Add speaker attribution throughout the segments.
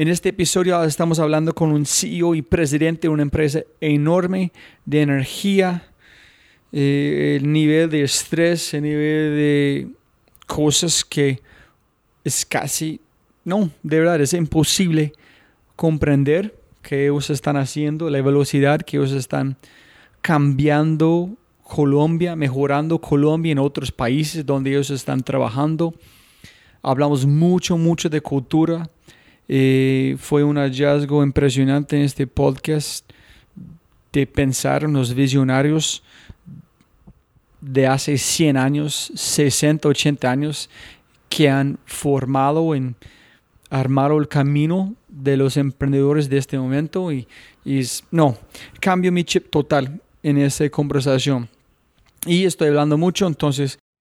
Speaker 1: En este episodio estamos hablando con un CEO y presidente de una empresa enorme de energía, eh, el nivel de estrés, el nivel de cosas que es casi, no, de verdad, es imposible comprender que ellos están haciendo, la velocidad que ellos están cambiando Colombia, mejorando Colombia en otros países donde ellos están trabajando. Hablamos mucho, mucho de cultura. Eh, fue un hallazgo impresionante en este podcast de pensar en los visionarios de hace 100 años, 60, 80 años, que han formado en armado el camino de los emprendedores de este momento y, y no, cambio mi chip total en esa conversación. Y estoy hablando mucho, entonces,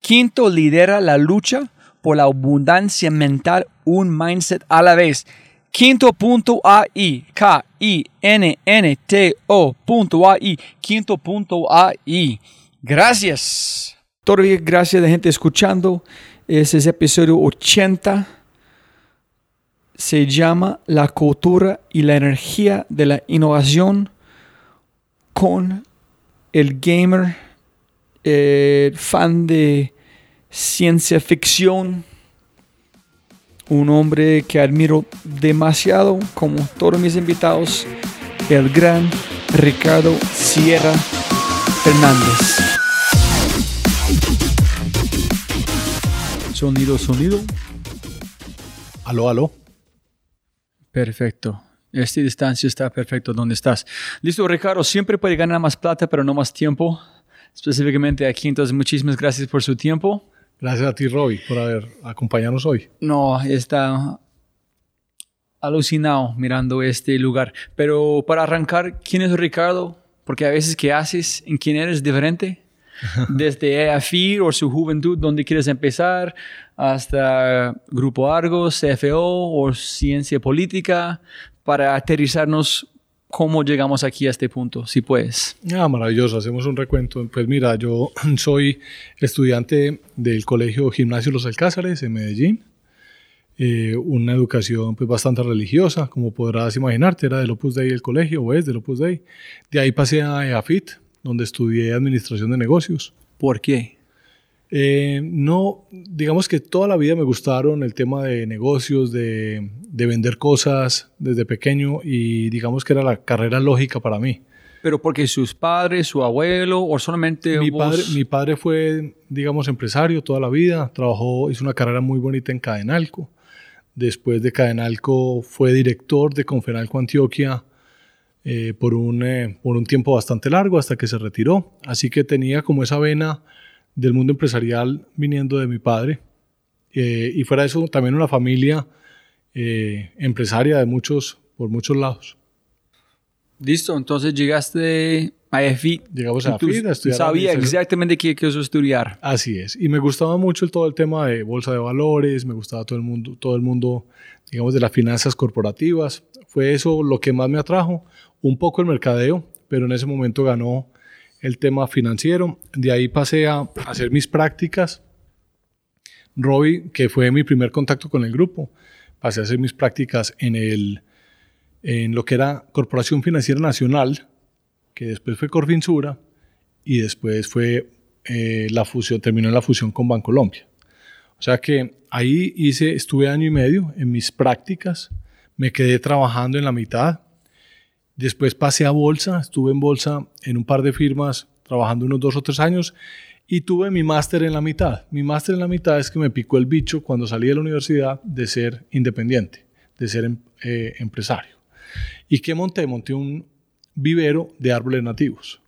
Speaker 1: Quinto lidera la lucha por la abundancia mental, un mindset a la vez. Quinto punto AI, K-I-N-N-T-O punto AI, quinto punto AI. Gracias. Todavía gracias de gente escuchando. Ese es episodio 80. Se llama La cultura y la energía de la innovación con el gamer, el fan de ciencia ficción, un hombre que admiro demasiado, como todos mis invitados, el gran Ricardo Sierra Fernández. Sonido, sonido.
Speaker 2: Aló, aló.
Speaker 1: Perfecto. Esta distancia está perfecto donde estás. Listo, Ricardo. Siempre puede ganar más plata, pero no más tiempo. Específicamente aquí. Entonces, muchísimas gracias por su tiempo.
Speaker 2: Gracias a ti, Robbie, por haber acompañarnos hoy.
Speaker 1: No, está alucinado mirando este lugar. Pero para arrancar, ¿quién es Ricardo? Porque a veces, ¿qué haces? ¿En quién eres diferente? Desde EAFIR o su juventud, donde quieres empezar, hasta Grupo Argos, CFO o Ciencia Política, para aterrizarnos cómo llegamos aquí a este punto, si puedes.
Speaker 2: Ah, maravilloso, hacemos un recuento. Pues mira, yo soy estudiante del Colegio Gimnasio Los Alcázares en Medellín. Eh, una educación pues bastante religiosa, como podrás imaginarte, era del Opus Dei el colegio, o es del Opus Dei. De ahí pasé a EAFIT, donde estudié Administración de Negocios.
Speaker 1: ¿Por qué?
Speaker 2: Eh, no, digamos que toda la vida me gustaron el tema de negocios, de, de, vender cosas desde pequeño y digamos que era la carrera lógica para mí.
Speaker 1: ¿Pero porque sus padres, su abuelo o solamente
Speaker 2: mi
Speaker 1: vos?
Speaker 2: Padre, mi padre fue, digamos, empresario toda la vida, trabajó, hizo una carrera muy bonita en Cadenalco. Después de Cadenalco fue director de Confenalco Antioquia eh, por, un, eh, por un tiempo bastante largo hasta que se retiró. Así que tenía como esa vena del mundo empresarial viniendo de mi padre. Eh, y fuera de eso, también una familia eh, empresaria de muchos, por muchos lados.
Speaker 1: Listo, entonces llegaste a EFI.
Speaker 2: Llegamos a EFI a estudiar.
Speaker 1: Sabía exactamente qué quiso estudiar.
Speaker 2: Así es. Y me gustaba mucho el, todo el tema de bolsa de valores, me gustaba todo el mundo, todo el mundo, digamos, de las finanzas corporativas. Fue eso lo que más me atrajo. Un poco el mercadeo, pero en ese momento ganó el tema financiero. De ahí pasé a hacer mis prácticas. Robbie, que fue mi primer contacto con el grupo, pasé a hacer mis prácticas en, el, en lo que era Corporación Financiera Nacional, que después fue Corfinsura y después fue eh, la fusión, terminó la fusión con Bancolombia. O sea que ahí hice, estuve año y medio en mis prácticas, me quedé trabajando en la mitad, Después pasé a bolsa, estuve en bolsa en un par de firmas trabajando unos dos o tres años y tuve mi máster en la mitad. Mi máster en la mitad es que me picó el bicho cuando salí de la universidad de ser independiente, de ser eh, empresario. ¿Y qué monté? Monté un vivero de árboles nativos.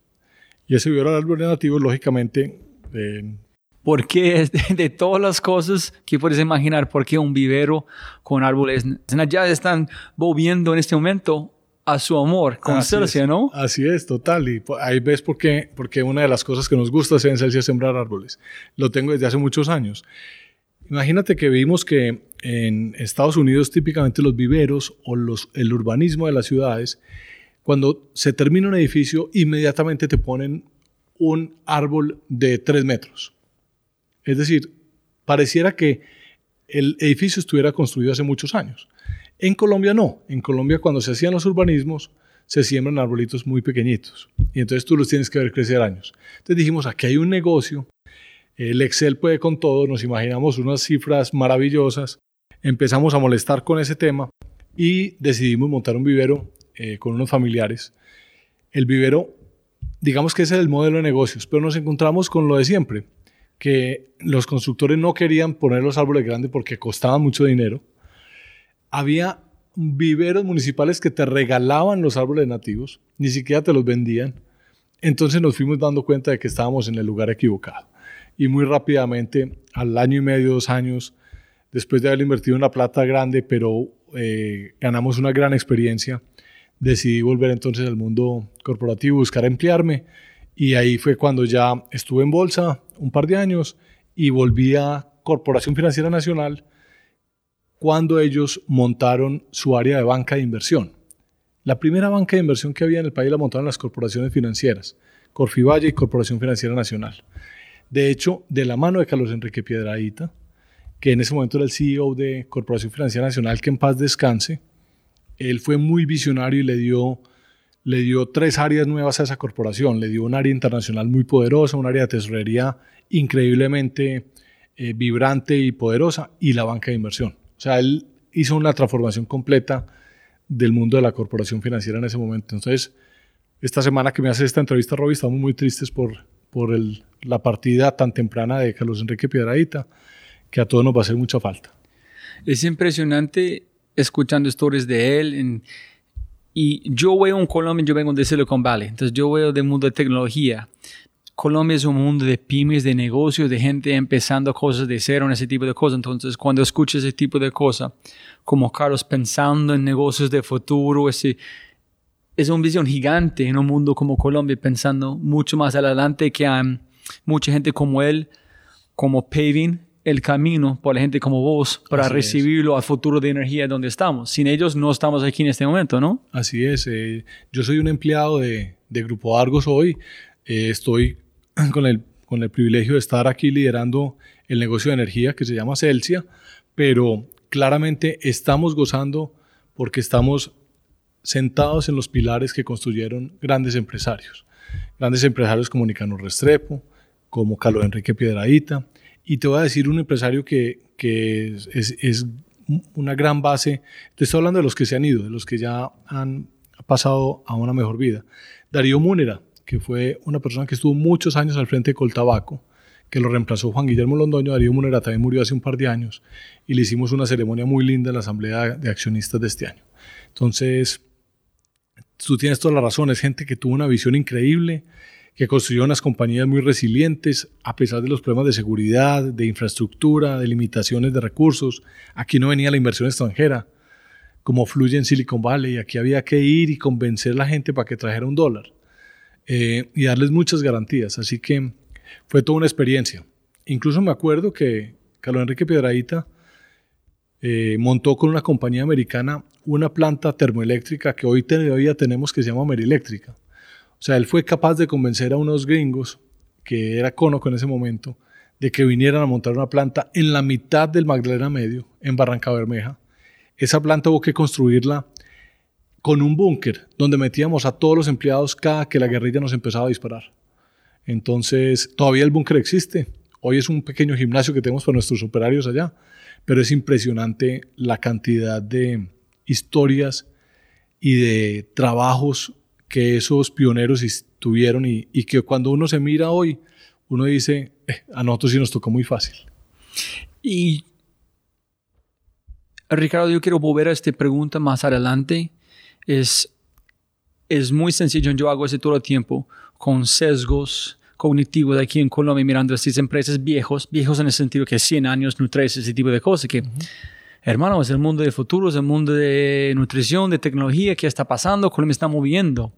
Speaker 2: Y ese vivero de árboles nativos, lógicamente... Eh,
Speaker 1: ¿Por qué de, todas las cosas que puedes imaginar, por qué un vivero con árboles ya están volviendo en este momento a su amor con
Speaker 2: Así
Speaker 1: Celsia,
Speaker 2: es.
Speaker 1: ¿no?
Speaker 2: Así es, total. Y ahí ves por qué, porque una de las cosas que nos gusta hacer en Celsia es sembrar árboles. Lo tengo desde hace muchos años. Imagínate que vimos que en Estados Unidos típicamente los viveros o los, el urbanismo de las ciudades, cuando se termina un edificio, inmediatamente te ponen un árbol de tres metros. Es decir, pareciera que el edificio estuviera construido hace muchos años. En Colombia no. En Colombia cuando se hacían los urbanismos se siembran arbolitos muy pequeñitos y entonces tú los tienes que ver crecer años. Entonces dijimos, aquí hay un negocio, el Excel puede con todo, nos imaginamos unas cifras maravillosas, empezamos a molestar con ese tema y decidimos montar un vivero eh, con unos familiares. El vivero, digamos que ese es el modelo de negocios, pero nos encontramos con lo de siempre, que los constructores no querían poner los árboles grandes porque costaban mucho dinero había viveros municipales que te regalaban los árboles nativos, ni siquiera te los vendían. Entonces nos fuimos dando cuenta de que estábamos en el lugar equivocado. Y muy rápidamente, al año y medio, dos años, después de haber invertido una plata grande, pero eh, ganamos una gran experiencia. Decidí volver entonces al mundo corporativo, buscar emplearme y ahí fue cuando ya estuve en bolsa un par de años y volví a Corporación Financiera Nacional cuando ellos montaron su área de banca de inversión. La primera banca de inversión que había en el país la montaron las corporaciones financieras, Corfivalle y Corporación Financiera Nacional. De hecho, de la mano de Carlos Enrique Piedradita, que en ese momento era el CEO de Corporación Financiera Nacional, que en paz descanse, él fue muy visionario y le dio, le dio tres áreas nuevas a esa corporación. Le dio un área internacional muy poderosa, un área de tesorería increíblemente eh, vibrante y poderosa y la banca de inversión. Sea, él hizo una transformación completa del mundo de la corporación financiera en ese momento. Entonces, esta semana que me hace esta entrevista, Robbie, estamos muy tristes por, por el, la partida tan temprana de Carlos Enrique Piedradita, que a todos nos va a hacer mucha falta.
Speaker 1: Es impresionante escuchando historias de él. En, y yo veo un Colombia, yo vengo de Silicon Valley, entonces yo veo del mundo de tecnología. Colombia es un mundo de pymes, de negocios, de gente empezando cosas de cero, ese tipo de cosas. Entonces, cuando escucho ese tipo de cosas, como Carlos pensando en negocios de futuro, ese, es una visión gigante en un mundo como Colombia, pensando mucho más adelante que hay mucha gente como él, como paving el camino para la gente como vos para
Speaker 2: Así
Speaker 1: recibirlo al futuro de energía donde estamos. Sin ellos no estamos aquí en este momento, ¿no?
Speaker 2: Así es. eh, yo soy un empleado de, de Grupo Argos hoy. Eh, estoy con el, con el privilegio de estar aquí liderando el negocio de energía que se llama Celsia, pero claramente estamos gozando porque estamos sentados en los pilares que construyeron grandes empresarios. Grandes empresarios como Nicanor Restrepo, como Carlos Enrique Piedradita. Y te voy a decir un empresario que, que es, es, es una gran base. Te estoy hablando de los que se han ido, de los que ya han pasado a una mejor vida. Darío Múnera, fue una persona que estuvo muchos años al frente de Coltabaco, que lo reemplazó Juan Guillermo Londoño. Darío Múnera también murió hace un par de años y le hicimos una ceremonia muy linda en la Asamblea de Accionistas de este año. Entonces, tú tienes toda la razón, es gente que tuvo una visión increíble, que construyó unas compañías muy resilientes a pesar de los problemas de seguridad, de infraestructura, de limitaciones de recursos. Aquí no venía la inversión extranjera, como fluye en Silicon Valley. Aquí había que ir y convencer a la gente para que trajera un dólar eh, y darles muchas garantías. Así que fue toda una experiencia. Incluso me acuerdo que Carlos Enrique Piedradita eh, montó con una compañía americana una planta termoeléctrica que hoy todavía tenemos que se llama Meriléctrica. O sea, él fue capaz de convencer a unos gringos, que era Conoco en ese momento, de que vinieran a montar una planta en la mitad del Magdalena Medio, en Barranca Bermeja. Esa planta hubo que construirla con un búnker donde metíamos a todos los empleados cada que la guerrilla nos empezaba a disparar. Entonces, todavía el búnker existe. Hoy es un pequeño gimnasio que tenemos para nuestros operarios allá, pero es impresionante la cantidad de historias y de trabajos que esos pioneros tuvieron y, que cuando uno se mira hoy, uno dice, eh, a nosotros sí nos tocó muy fácil.
Speaker 1: Y Ricardo, yo quiero volver a esta pregunta más adelante. Es, es muy sencillo, yo hago eso todo el tiempo, con sesgos cognitivos aquí en Colombia, mirando estas empresas viejos, viejos en el sentido que 100 años, nutres, ese tipo de cosas, que... Uh -huh hermano, es el mundo de futuro, es el mundo de nutrición, de tecnología, ¿qué está pasando? ¿Cómo me está moviendo?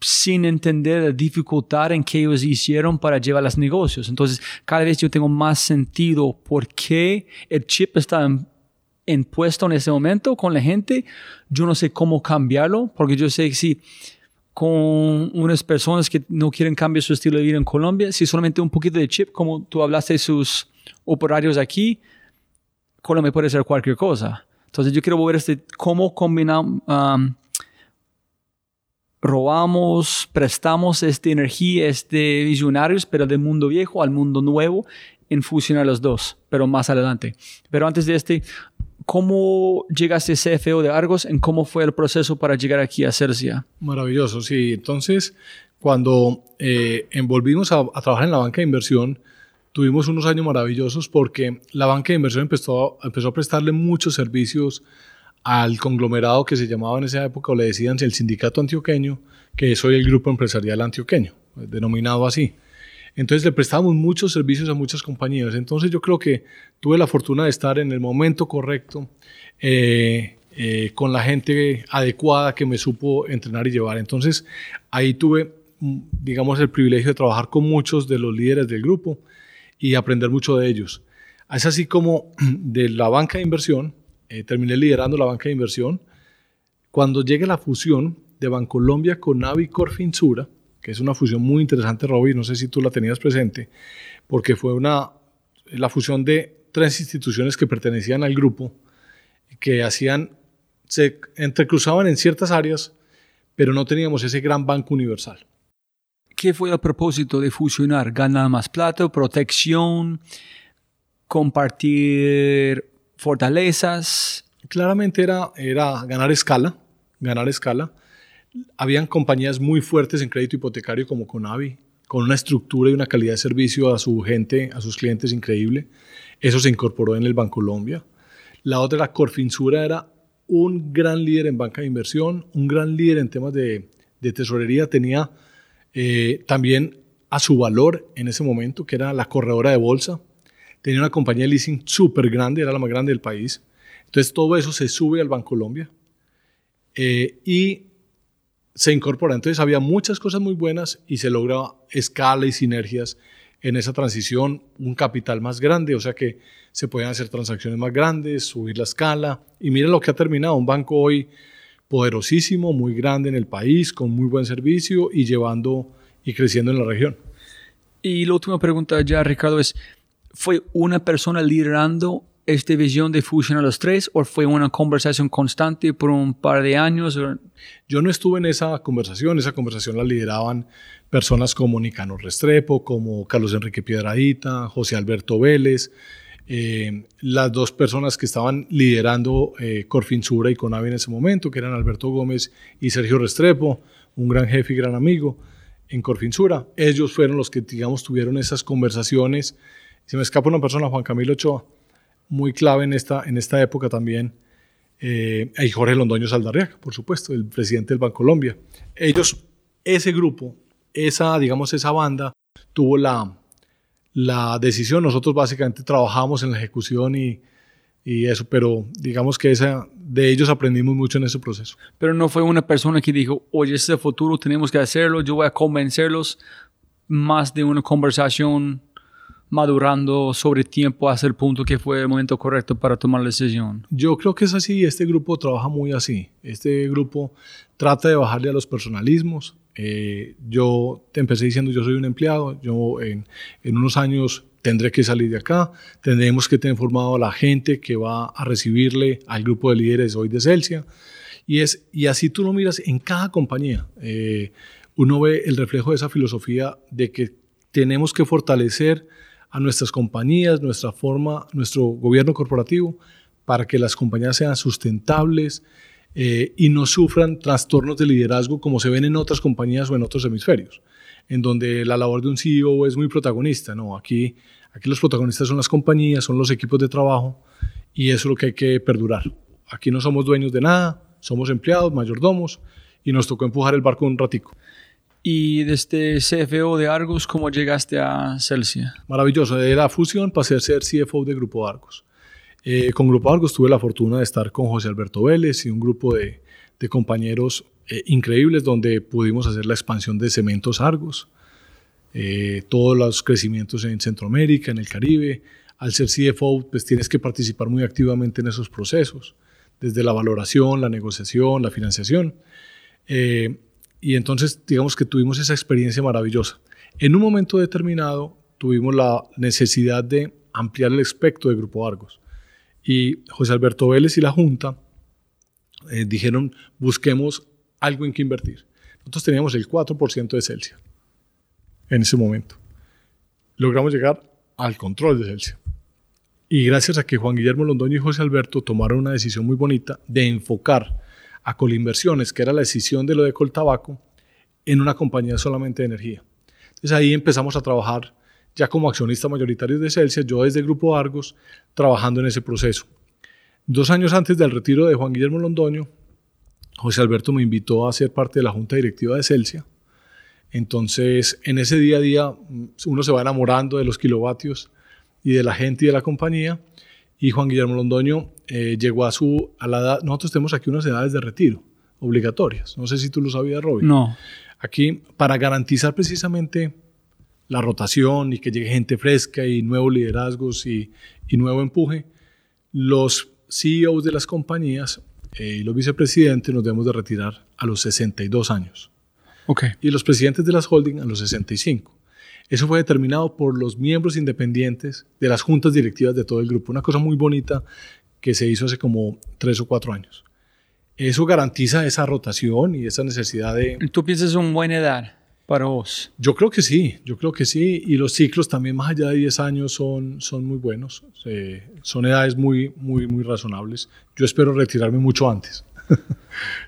Speaker 1: Sin entender la dificultad en que ellos hicieron para llevar los negocios. Entonces, cada vez yo tengo más sentido por qué el chip está en, en puesto en ese momento con la gente. Yo no sé cómo cambiarlo, porque yo sé que si con unas personas que no quieren cambiar su estilo de vida en Colombia, si solamente un poquito de chip, como tú hablaste de sus operarios aquí, Colombia puede ser cualquier cosa. Entonces yo quiero ver este, cómo combinamos, um, robamos, prestamos esta energía, este visionarios, pero del mundo viejo al mundo nuevo, en fusionar los dos, pero más adelante. Pero antes de este, ¿cómo llegaste a CFO de Argos? ¿En cómo fue el proceso para llegar aquí a Cercia?
Speaker 2: Maravilloso, sí. Entonces, cuando eh, envolvimos a, trabajar en la banca de inversión, tuvimos unos años maravillosos porque la banca de inversión empezó, empezó a prestarle muchos servicios al conglomerado que se llamaba en esa época, o le decían el sindicato antioqueño, que soy el grupo empresarial antioqueño, denominado así. Entonces le prestábamos muchos servicios a muchas compañías. Entonces yo creo que tuve la fortuna de estar en el momento correcto, eh, eh, con la gente adecuada que me supo entrenar y llevar. Entonces ahí tuve, mm, digamos, el privilegio de trabajar con muchos de los líderes del grupo y aprender mucho de ellos. Es así como de la banca de inversión, eh, terminé liderando la banca de inversión. Cuando llegue la fusión de Bancolombia con Navi Corfinsura, que es una fusión muy interesante, Robbie, no sé si tú la tenías presente, porque fue una, la fusión de tres instituciones que pertenecían al grupo, que hacían, se entrecruzaban en ciertas áreas, pero no teníamos ese gran banco universal.
Speaker 1: ¿Qué fue el propósito de fusionar? ¿Ganar más plata, protección, compartir fortalezas?
Speaker 2: Claramente era, era ganar escala, ganar escala habían compañías muy fuertes en crédito hipotecario como Conavi, con una estructura y una calidad de servicio a su gente, a sus clientes increíble. Eso se incorporó en el Bancolombia. La otra, la Corfinsura, era un gran líder en banca de inversión, un gran líder en temas de, tesorería. Tenía eh, también a su valor en ese momento, que era la corredora de bolsa. Tenía una compañía de leasing súper grande, era la más grande del país. Entonces todo eso se sube al Bancolombia. Eh, y se incorpora. Entonces había muchas cosas muy buenas y se logra escala y sinergias en esa transición, un capital más grande, o sea que se pueden hacer transacciones más grandes, subir la escala. Y miren lo que ha terminado, un banco hoy poderosísimo, muy grande en el país, con muy buen servicio y llevando y creciendo en la región.
Speaker 1: Y la última pregunta ya, Ricardo, es, ¿fue una persona liderando esta visión de fusionar los tres o fue una conversación constante por un par de años?
Speaker 2: Yo no estuve en esa conversación, esa conversación la lideraban personas como Nicanor Restrepo, como Carlos Enrique Piedradita, José Alberto Vélez, eh, las dos personas que estaban liderando eh, Corfinsura y Conavi en ese momento, que eran Alberto Gómez y Sergio Restrepo, un gran jefe y gran amigo en Corfinsura. Ellos fueron los que, digamos, tuvieron esas conversaciones. Se me escapa una persona, Juan Camilo Ochoa, muy clave en esta, en esta época también. Eh, y Jorge Londoño Saldarriaga, por supuesto, el presidente del Banco Colombia. Ellos, ese grupo, esa, digamos, esa banda, tuvo la, la decisión. Nosotros básicamente trabajamos en la ejecución y, y eso, pero digamos que esa, de ellos aprendimos mucho en ese proceso.
Speaker 1: Pero no fue una persona que dijo, oye, este es el futuro, tenemos que hacerlo, yo voy a convencerlos, más de una conversación madurando sobre tiempo hasta el punto que fue el momento correcto para tomar la decisión?
Speaker 2: Yo creo que es así, este grupo trabaja muy así. Este grupo trata de bajarle a los personalismos. Eh, yo te empecé diciendo, yo soy un empleado, yo en, en, unos años tendré que salir de acá, tendremos que tener formado a la gente que va a recibirle al grupo de líderes hoy de Celsia. Y, es, y así tú lo miras en cada compañía. Eh, uno ve el reflejo de esa filosofía de que tenemos que fortalecer a nuestras compañías, nuestra forma, nuestro gobierno corporativo, para que las compañías sean sustentables eh, y no sufran trastornos de liderazgo como se ven en otras compañías o en otros hemisferios, en donde la labor de un CEO es muy protagonista. No, aquí, aquí los protagonistas son las compañías, son los equipos de trabajo y eso es lo que hay que perdurar. Aquí no somos dueños de nada, somos empleados, mayordomos y nos tocó empujar el barco un ratico.
Speaker 1: Y desde CFO de Argos, ¿cómo llegaste a Celsia?
Speaker 2: Maravilloso. De la fusión pasé a ser CFO de Grupo Argos. Eh, con Grupo Argos tuve la fortuna de estar con José Alberto Vélez y un grupo de, de compañeros eh, increíbles donde pudimos hacer la expansión de Cementos Argos, eh, todos los crecimientos en Centroamérica, en el Caribe. Al ser CFO, pues tienes que participar muy activamente en esos procesos, desde la valoración, la negociación, la financiación. Y entonces, digamos que tuvimos esa experiencia maravillosa. En un momento determinado, tuvimos la necesidad de ampliar el espectro de Grupo Argos. Y José Alberto Vélez y la Junta eh, dijeron, busquemos algo en que invertir. Nosotros teníamos el 4% de Celsia en ese momento. Logramos llegar al control de Celsia. Y gracias a que Juan Guillermo Londoño y José Alberto tomaron una decisión muy bonita de enfocar a Colinversiones, que era la decisión de lo de Coltabaco, en una compañía solamente de energía. Entonces ahí empezamos a trabajar ya como accionista mayoritario de Celsius, yo desde Grupo Argos, trabajando en ese proceso. Dos años antes del retiro de Juan Guillermo Londoño, José Alberto me invitó a ser parte de la junta directiva de Celsia. Entonces, en ese día a día, mm, uno se va enamorando de los kilovatios y de la gente y de la compañía. Y Juan Guillermo Londoño eh, llegó a su a la edad. Nosotros tenemos aquí unas edades de retiro obligatorias. No sé si tú lo sabías, Robin.
Speaker 1: No.
Speaker 2: Aquí, para garantizar precisamente la rotación y que llegue gente fresca y nuevos liderazgos y, y nuevo empuje, los CEOs de las compañías eh, y los vicepresidentes nos debemos de retirar a los 62 años.
Speaker 1: Ok.
Speaker 2: Y los presidentes de las holding a los 65. Eso fue determinado por los miembros independientes de las juntas directivas de todo el grupo. Una cosa muy bonita que se hizo hace como tres o cuatro años. Eso garantiza esa rotación y esa necesidad de...
Speaker 1: ¿Tú piensas una buena edad para vos?
Speaker 2: Yo creo que sí, yo creo que sí. Y los ciclos también más allá de 10 años son, son muy buenos. Eh, son edades muy, muy, muy razonables. Yo espero retirarme mucho antes.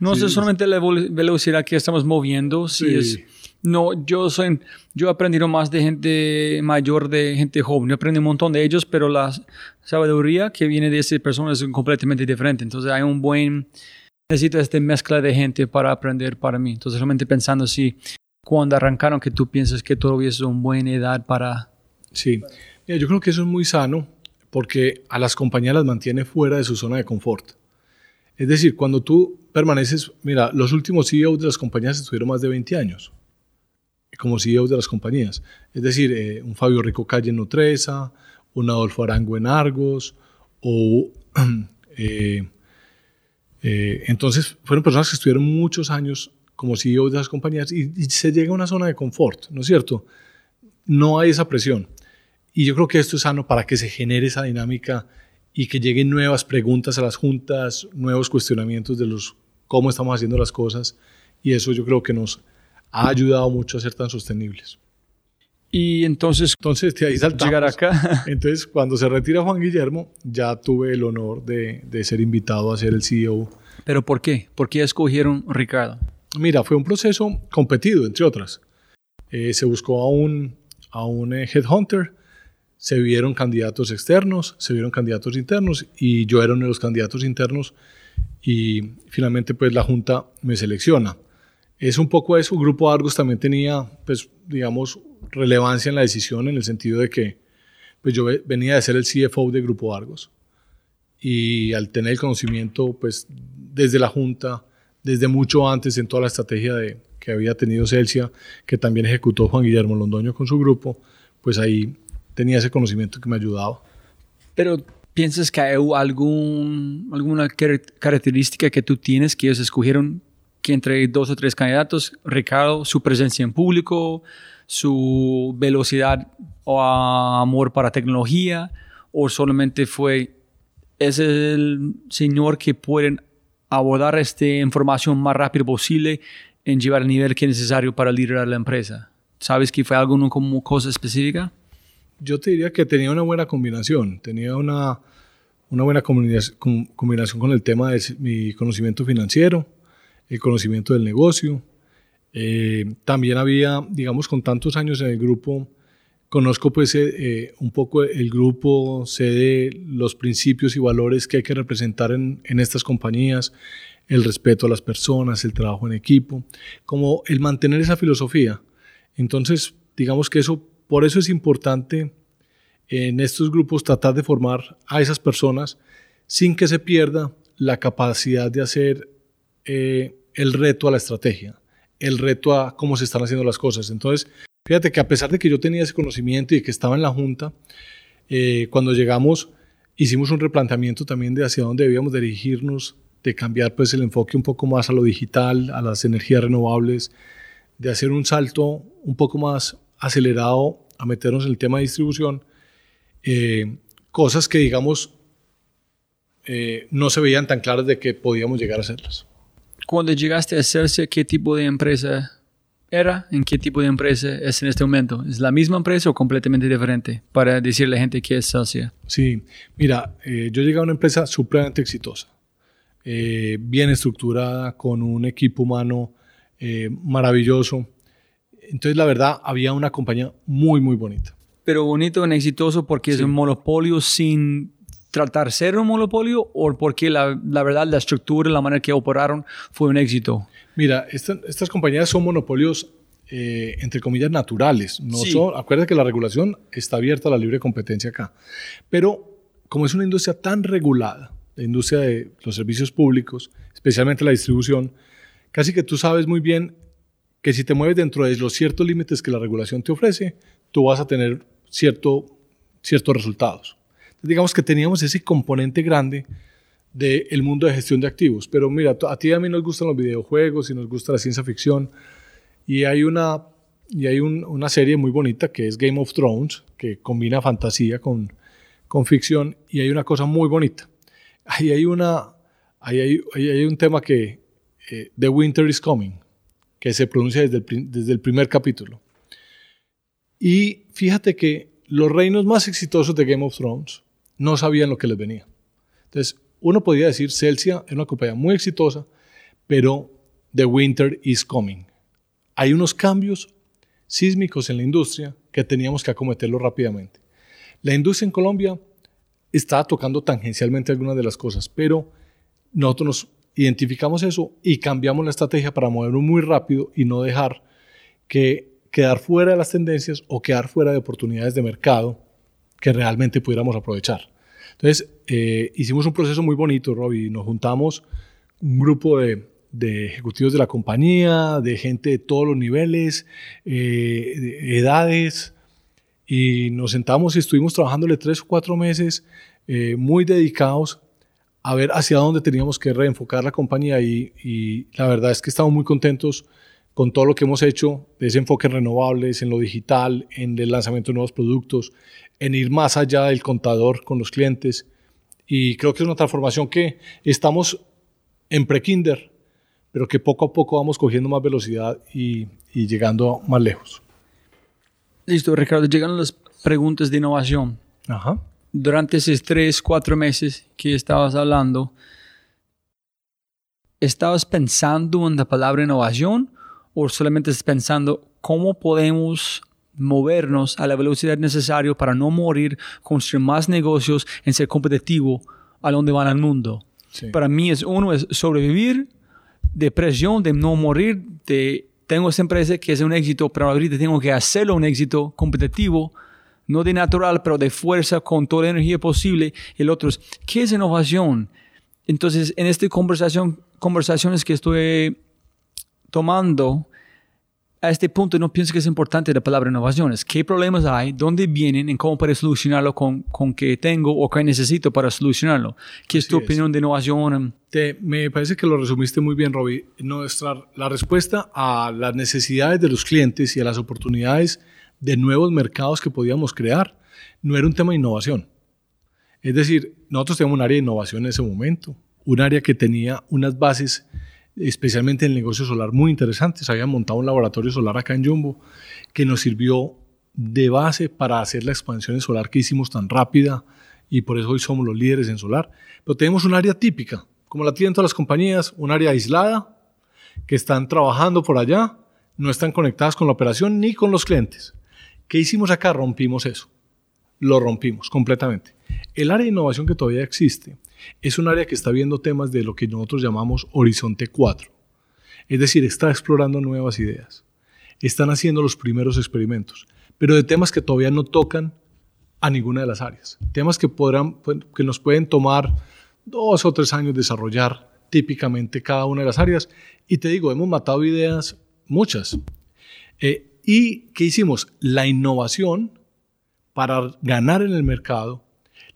Speaker 1: No
Speaker 2: Sí.
Speaker 1: es solamente la velocidad que estamos moviendo, si
Speaker 2: Sí.
Speaker 1: es... No, yo soy, yo he aprendido más de gente mayor, de gente joven. Yo aprendí un montón de ellos, pero la sabiduría que viene de esas personas es completamente diferente. Entonces hay un buen, necesito esta mezcla de gente para aprender para mí. Entonces solamente pensando si cuando arrancaron que tú piensas que todavía es una buena edad para...
Speaker 2: Sí, yo creo que eso es muy sano porque a las compañías las mantiene fuera de su zona de confort. Es decir, cuando tú permaneces, mira, los últimos CEOs de las compañías estuvieron más de 20 años como CEOs de las compañías. Es decir, eh, un Fabio Rico Calle en Nutresa, un Adolfo Arango en Argos, o... eh, eh, entonces, fueron personas que estuvieron muchos años como CEOs de las compañías y, y se llega a una zona de confort, ¿no es cierto? No hay esa presión. Y yo creo que esto es sano para que se genere esa dinámica y que lleguen nuevas preguntas a las juntas, nuevos cuestionamientos de los cómo estamos haciendo las cosas. Y eso yo creo que nos ha ayudado mucho a ser tan sostenibles.
Speaker 1: Y entonces,
Speaker 2: Entonces, de ahí saltamos.
Speaker 1: llegar acá...
Speaker 2: Entonces, cuando se retira Juan Guillermo, ya tuve el honor de, de ser invitado a ser el CEO.
Speaker 1: ¿Pero por qué? ¿Por qué escogieron Ricardo?
Speaker 2: Mira, fue un proceso competido, entre otras. Eh, se buscó a un, a un eh, headhunter, se vieron candidatos externos, se vieron candidatos internos y yo era uno de los candidatos internos y finalmente pues la Junta me selecciona. Es un poco eso, Grupo Argos también tenía pues digamos relevancia en la decisión en el sentido de que pues yo ve- venía de ser el CFO de Grupo Argos y al tener el conocimiento pues desde la Junta, desde mucho antes en toda la estrategia de, que había tenido Celsia, que también ejecutó Juan Guillermo Londoño con su grupo, pues ahí tenía ese conocimiento que me ayudaba.
Speaker 1: Pero ¿piensas que hay alguna car- característica que tú tienes que ellos escogieron entre dos o tres candidatos, Ricardo, su presencia en público, su velocidad o amor para tecnología, o solamente fue, es el señor que pueden abordar esta información más rápido posible en llevar al nivel que es necesario para liderar la empresa? ¿Sabes que fue alguna como cosa específica?
Speaker 2: Yo te diría que tenía una buena combinación, tenía una, una buena combinación, com- combinación con el tema de mi conocimiento financiero, el conocimiento del negocio. Eh, también había, digamos, con tantos años en el grupo, conozco pues eh, eh, un poco el grupo, sé de los principios y valores que hay que representar en, en estas compañías, el respeto a las personas, el trabajo en equipo, como el mantener esa filosofía. Entonces, digamos que eso, por eso es importante en estos grupos tratar de formar a esas personas sin que se pierda la capacidad de hacer el reto a la estrategia, el reto a cómo se están haciendo las cosas. Entonces, fíjate que a pesar de que yo tenía ese conocimiento y que estaba en la junta, eh, cuando llegamos hicimos un replanteamiento también de hacia dónde debíamos dirigirnos, de cambiar pues el enfoque un poco más a lo digital, a las energías renovables, de hacer un salto un poco más acelerado a meternos en el tema de distribución, eh, cosas que digamos eh, no se veían tan claras de que podíamos llegar a hacerlas.
Speaker 1: Cuando llegaste a hacerse, ¿qué tipo de empresa era? ¿En qué tipo de empresa es en este momento? ¿Es la misma empresa o completamente diferente? Para decirle a la gente que es Celsia.
Speaker 2: Sí, mira, eh, yo llegué a una empresa supremamente exitosa, eh, bien estructurada, con un equipo humano eh, maravilloso. Entonces, la verdad, había una compañía muy, muy bonita.
Speaker 1: Pero bonito y exitoso porque es
Speaker 2: Sí.
Speaker 1: un monopolio sin tratar de ser un monopolio o porque la, la verdad la estructura, la manera que operaron fue un éxito.
Speaker 2: Mira, esta- estas compañías son monopolios eh, entre comillas, naturales. No
Speaker 1: Sí.
Speaker 2: son, acuérdate que la regulación está abierta a la libre competencia acá. Pero como es una industria tan regulada, la industria de los servicios públicos, especialmente la distribución, casi que tú sabes muy bien que si te mueves dentro de los ciertos límites que la regulación te ofrece, tú vas a tener cierto, ciertos resultados. Digamos que teníamos ese componente grande del mundo de gestión de activos. Pero mira, a ti y a mí nos gustan los videojuegos y nos gusta la ciencia ficción. Y hay una, y hay un- una serie muy bonita que es Game of Thrones, que combina fantasía con, con ficción. Y hay una cosa muy bonita. Ahí hay, una, ahí hay, ahí hay un tema que eh, The Winter is Coming, que se pronuncia desde el, desde el primer capítulo. Y fíjate que los reinos más exitosos de Game of Thrones no sabían lo que les venía. Entonces, uno podría decir, Celsia es una compañía muy exitosa, pero The Winter is Coming. Hay unos cambios sísmicos en la industria que teníamos que acometerlo rápidamente. La industria en Colombia está tocando tangencialmente algunas de las cosas, pero nosotros nos identificamos eso y cambiamos la estrategia para movernos muy rápido y no dejar que quedar fuera de las tendencias o quedar fuera de oportunidades de mercado que realmente pudiéramos aprovechar. Entonces, eh, hicimos un proceso muy bonito, Robbie. Nos juntamos un grupo de, de ejecutivos de la compañía, de gente de todos los niveles, eh, de edades, y nos sentamos y estuvimos trabajándole tres o cuatro meses eh, muy dedicados a ver hacia dónde teníamos que reenfocar la compañía y, y la verdad es que estamos muy contentos con todo lo que hemos hecho de ese enfoque en renovables, en lo digital, en el lanzamiento de nuevos productos, en ir más allá del contador con los clientes. Y creo que es una transformación que estamos en pre-kinder, pero que poco a poco vamos cogiendo más velocidad y, y llegando más lejos.
Speaker 1: Listo, Ricardo, llegan las preguntas de innovación.
Speaker 2: Ajá.
Speaker 1: Durante esos tres, cuatro meses que estabas hablando, ¿estabas pensando en la palabra innovación o solamente pensando cómo podemos movernos a la velocidad necesaria para no morir, construir más negocios, en ser competitivo a donde van al mundo?
Speaker 2: Sí.
Speaker 1: Para mí es uno es sobrevivir, de presión, de no morir, de tengo esta empresa que es un éxito, pero ahorita tengo que hacerlo un éxito competitivo, no de natural, pero de fuerza, con toda la energía posible. El otro es, ¿qué es innovación? Entonces, en esta conversación, conversaciones que estoy tomando, a este punto no pienso que es importante la palabra innovaciones. ¿Qué problemas hay? ¿Dónde vienen? ¿En cómo puedo solucionarlo con, con qué tengo o qué necesito para solucionarlo? ¿Qué es tu
Speaker 2: es.
Speaker 1: opinión de innovación?
Speaker 2: Te- me parece que lo resumiste muy bien, Robbie. Nuestra, la respuesta a las necesidades de los clientes y a las oportunidades de nuevos mercados que podíamos crear no era un tema de innovación. Es decir, nosotros teníamos un área de innovación en ese momento, un área que tenía unas bases, especialmente en el negocio solar, muy interesantes. Habían montado un laboratorio solar acá en Jumbo que nos sirvió de base para hacer la expansión en solar que hicimos tan rápida y por eso hoy somos los líderes en solar. Pero tenemos un área típica, como la tienen todas las compañías, un área aislada, que están trabajando por allá, no están conectadas con la operación ni con los clientes. ¿Qué hicimos acá? Rompimos eso. Lo rompimos completamente. El área de innovación que todavía existe es un área que está viendo temas de lo que nosotros llamamos Horizonte 4. Es decir, está explorando nuevas ideas. Están haciendo los primeros experimentos, pero de temas que todavía no tocan a ninguna de las áreas. Temas que, podrán, que nos pueden tomar dos o tres años desarrollar típicamente cada una de las áreas. Y te digo, hemos matado ideas, muchas. Eh, ¿Y qué hicimos? La innovación para ganar en el mercado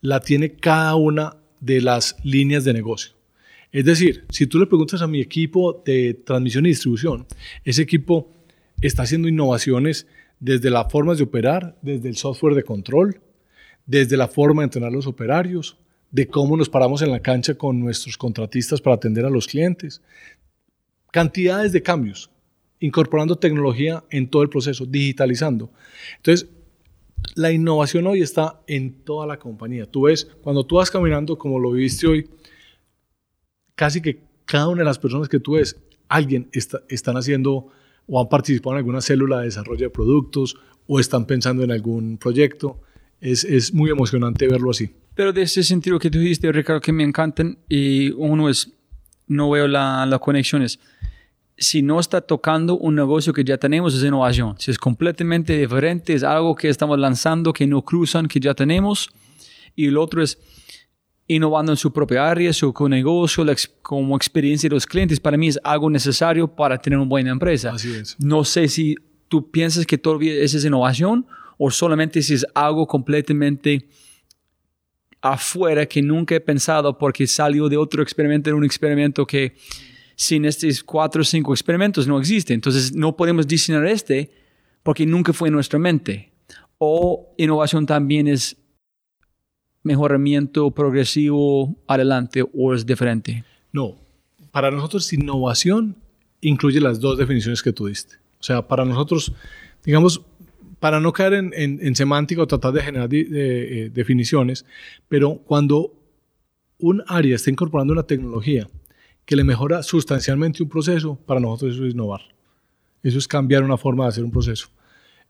Speaker 2: la tiene cada una de las líneas de negocio. Es decir, si tú le preguntas a mi equipo de transmisión y distribución, ese equipo está haciendo innovaciones desde las formas de operar, desde el software de control, desde la forma de entrenar los operarios, de cómo nos paramos en la cancha con nuestros contratistas para atender a los clientes. Cantidades de cambios, incorporando tecnología en todo el proceso, digitalizando. Entonces, la innovación hoy está en toda la compañía. Tú ves, cuando tú vas caminando como lo viste hoy, casi que cada una de las personas que tú ves, alguien está, están haciendo o han participado en alguna célula de desarrollo de productos o están pensando en algún proyecto. Es, es muy emocionante verlo así.
Speaker 1: Pero de ese sentido que tú dijiste, Ricardo, que me encantan, y uno es, no veo la, las conexiones. Si no está tocando un negocio que ya tenemos, es innovación. Si es completamente diferente, es algo que estamos lanzando, que no cruzan, que ya tenemos. Y el otro es innovando en su propia área, su negocio, como experiencia de los clientes. Para mí es algo necesario para tener una buena empresa.
Speaker 2: Así es.
Speaker 1: No sé si tú piensas que todavía esa es innovación o solamente si es algo completamente afuera que nunca he pensado porque salió de otro experimento en un experimento que sin estos cuatro o cinco experimentos no existe. Entonces no podemos diseñar este porque nunca fue en nuestra mente. O innovación también es mejoramiento progresivo adelante o es diferente.
Speaker 2: No, para nosotros innovación incluye las dos definiciones que tú diste. O sea, para nosotros, digamos, para no caer en, en, semántica o tratar de generar eh, definiciones, pero cuando un área está incorporando una tecnología que le mejora sustancialmente un proceso, para nosotros eso es innovar. Eso es cambiar una forma de hacer un proceso.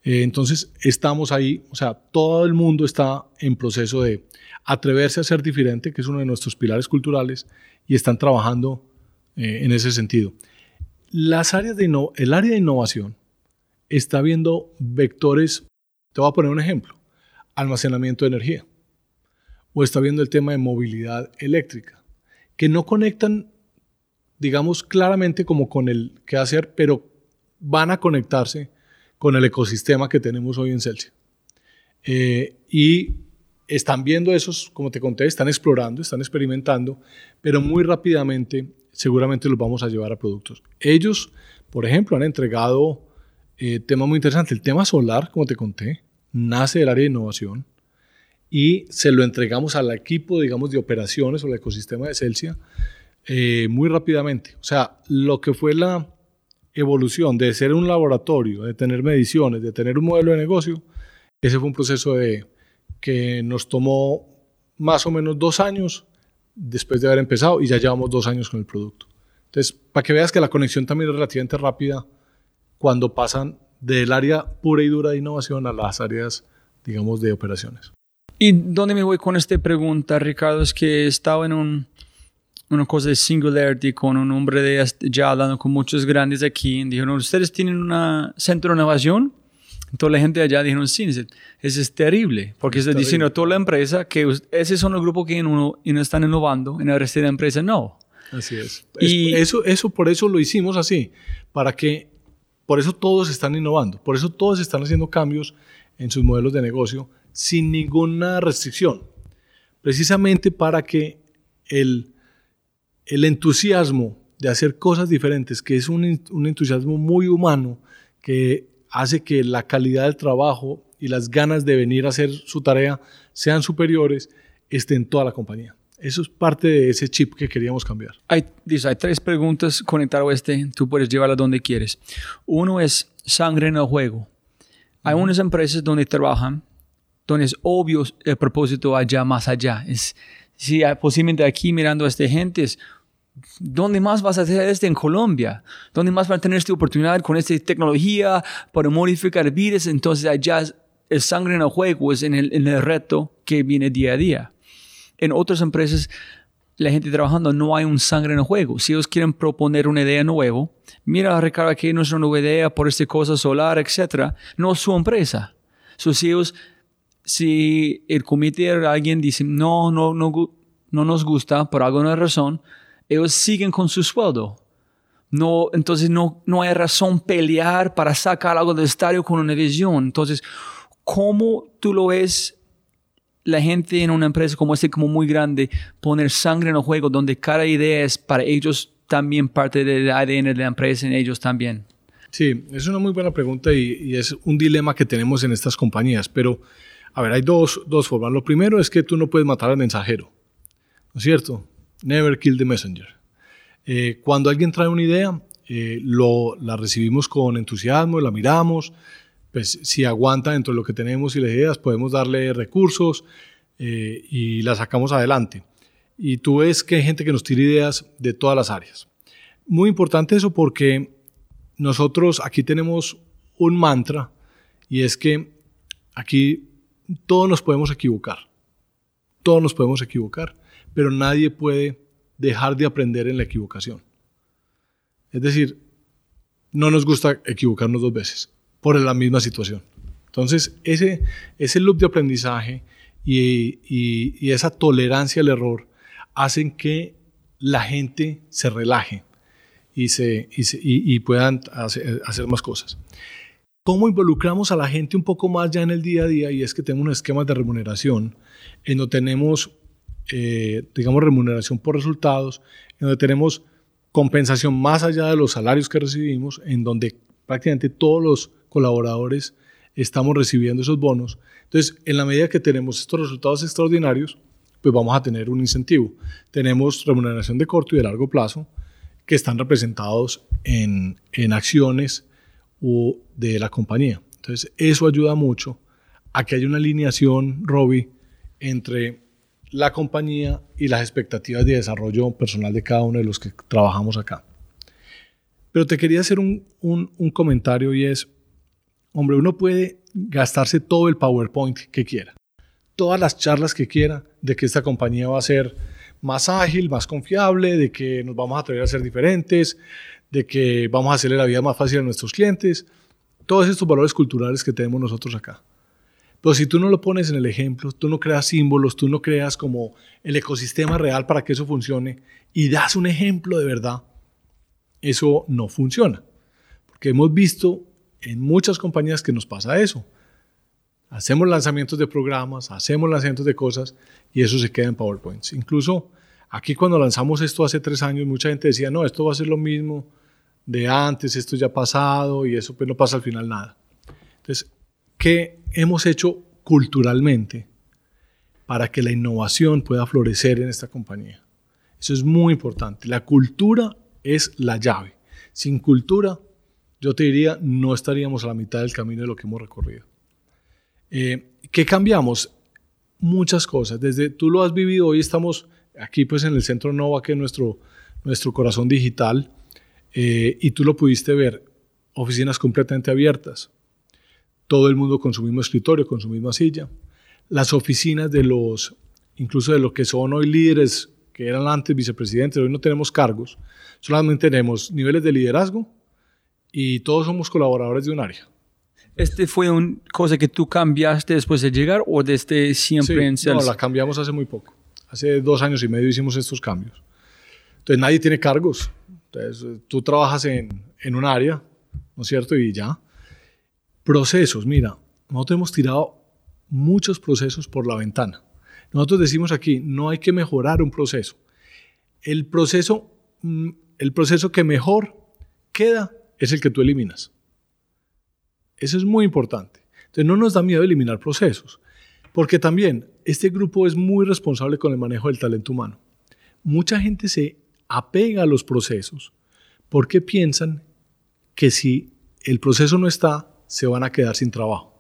Speaker 2: Eh, entonces, estamos ahí, o sea, todo el mundo está en proceso de atreverse a ser diferente, que es uno de nuestros pilares culturales, y están trabajando eh, en ese sentido. Las áreas de el área de innovación está viendo vectores, te voy a poner un ejemplo, almacenamiento de energía, o está viendo el tema de movilidad eléctrica, que no conectan digamos claramente como con el qué hacer, pero van a conectarse con el ecosistema que tenemos hoy en Celsius. Eh, y están viendo esos, como te conté, están explorando, están experimentando, pero muy rápidamente seguramente los vamos a llevar a productos. Ellos, por ejemplo, han entregado eh, tema muy interesante, el tema solar, como te conté, nace del área de innovación y se lo entregamos al equipo, digamos, de operaciones o el ecosistema de Celsius eh, muy rápidamente. O sea, lo que fue la evolución de ser un laboratorio, de tener mediciones, de tener un modelo de negocio, ese fue un proceso de, que nos tomó más o menos dos años después de haber empezado y ya llevamos dos años con el producto. Entonces, para que veas que la conexión también es relativamente rápida cuando pasan del área pura y dura de innovación a las áreas, digamos, de operaciones.
Speaker 1: ¿Y dónde me voy con esta pregunta, Ricardo? Es que he estado en un una cosa de Singularity con un hombre de ya hablando con muchos grandes aquí. Y dijeron, ¿ustedes tienen un centro de innovación? Toda la gente allá dijeron, sí, eso es terrible, porque está diciendo a toda la empresa que ese son los grupos que no están innovando, en el resto de la empresa no.
Speaker 2: Así es. Y eso, eso, por eso lo hicimos así, para que, por eso todos están innovando, por eso todos están haciendo cambios en sus modelos de negocio sin ninguna restricción, precisamente para que el el entusiasmo de hacer cosas diferentes, que es un, entusiasmo muy humano, que hace que la calidad del trabajo y las ganas de venir a hacer su tarea sean superiores, esté en toda la compañía. Eso es parte de ese chip que queríamos cambiar.
Speaker 1: Hay, hay tres preguntas conectadas a este, tú puedes llevarla donde quieres. Uno es sangre en el juego. Hay unas empresas donde trabajan, donde es obvio el propósito allá, más allá. Es, si posiblemente aquí mirando a esta gente es, ¿dónde más vas a hacer esto en Colombia? ¿Dónde más vas a tener esta oportunidad con esta tecnología para modificar vidas? Entonces allá el sangre en el juego es en el, en el reto que viene día a día. En otras empresas, la gente trabajando no hay un sangre en el juego. Si ellos quieren proponer una idea nueva, mira, Ricardo, aquí nuestra nueva idea por esta cosa solar, etc. No es su empresa. So, si ellos si el comité alguien dice no, no, no, no nos gusta por alguna razón, ellos siguen con su sueldo. No, entonces no, no hay razón pelear para sacar algo del estadio con una visión. Entonces, ¿cómo tú lo ves la gente en una empresa como este, como muy grande, poner sangre en el juego donde cada idea es para ellos también parte del ADN de la empresa en ellos también?
Speaker 2: Sí, es una muy buena pregunta y, y es un dilema que tenemos en estas compañías, pero a ver, hay dos, dos formas. Lo primero es que tú no puedes matar al mensajero, ¿no es cierto? Never kill the messenger. Eh, cuando alguien trae una idea, eh, lo, la recibimos con entusiasmo, la miramos, pues si aguanta dentro de lo que tenemos y las ideas, podemos darle recursos eh, y la sacamos adelante. Y tú ves que hay gente que nos tira ideas de todas las áreas. Muy importante eso porque nosotros aquí tenemos un mantra y es que aquí todos nos podemos equivocar. Todos nos podemos equivocar, pero nadie puede dejar de aprender en la equivocación. Es decir, no nos gusta equivocarnos dos veces por la misma situación. Entonces, ese, ese loop de aprendizaje y, y- esa tolerancia al error hacen que la gente se relaje y, se, y, puedan hacer más cosas. ¿Cómo involucramos a la gente un poco más ya en el día a día? Y es que tenemos un esquema de remuneración en donde tenemos, eh, digamos, remuneración por resultados, en donde tenemos compensación más allá de los salarios que recibimos, en donde prácticamente todos los colaboradores estamos recibiendo esos bonos. Entonces, en la medida que tenemos estos resultados extraordinarios, pues vamos a tener un incentivo. Tenemos remuneración de corto y de largo plazo que están representados en, en acciones o de la compañía. Entonces, eso ayuda mucho a que haya una alineación, Robbie, entre la compañía y las expectativas de desarrollo personal de cada uno de los que trabajamos acá. Pero te quería hacer un, un- comentario y es, hombre, uno puede gastarse todo el PowerPoint que quiera, todas las charlas que quiera de que esta compañía va a ser más ágil, más confiable, de que nos vamos a atrever a ser diferentes, de que vamos a hacerle la vida más fácil a nuestros clientes, todos estos valores culturales que tenemos nosotros acá. Pero si tú no lo pones en el ejemplo, tú no creas símbolos, tú no creas como el ecosistema real para que eso funcione y das un ejemplo de verdad, eso no funciona. Porque hemos visto en muchas compañías que nos pasa eso. Hacemos lanzamientos de programas, hacemos lanzamientos de cosas y eso se queda en PowerPoints. Incluso aquí cuando lanzamos esto hace tres años, mucha gente decía, no, esto va a ser lo mismo de antes, esto ya ha pasado y eso pues no pasa al final nada. Entonces, ¿qué hemos hecho culturalmente para que la innovación pueda florecer en esta compañía? Eso es muy importante. La cultura es la llave. Sin cultura, yo te diría, no estaríamos a la mitad del camino de lo que hemos recorrido. Eh, ¿Qué cambiamos? Muchas cosas. Desde tú lo has vivido, hoy estamos aquí pues en el Centro Nova, que es nuestro, nuestro corazón digital, eh, y tú lo pudiste ver, oficinas completamente abiertas, todo el mundo con su mismo escritorio, con su misma silla, las oficinas de los, incluso de los que son hoy líderes, que eran antes vicepresidentes, hoy no tenemos cargos, solamente tenemos niveles de liderazgo y todos somos colaboradores de un área.
Speaker 1: ¿Este fue una cosa que tú cambiaste después de llegar o desde siempre
Speaker 2: Sí,
Speaker 1: en
Speaker 2: no,
Speaker 1: Celsius?
Speaker 2: la cambiamos hace muy poco. Hace dos años y medio hicimos estos cambios. Entonces nadie tiene cargos. Entonces tú trabajas en, en un área, ¿no es cierto? Y ya. Procesos, mira, nosotros hemos tirado muchos procesos por la ventana. Nosotros decimos aquí, no hay que mejorar un proceso. El proceso, mm, el proceso que mejor queda es el que tú eliminas. Eso es muy importante. Entonces no nos da miedo eliminar procesos, porque también este grupo es muy responsable con el manejo del talento humano. Mucha gente se apega a los procesos porque piensan que si el proceso no está, se van a quedar sin trabajo.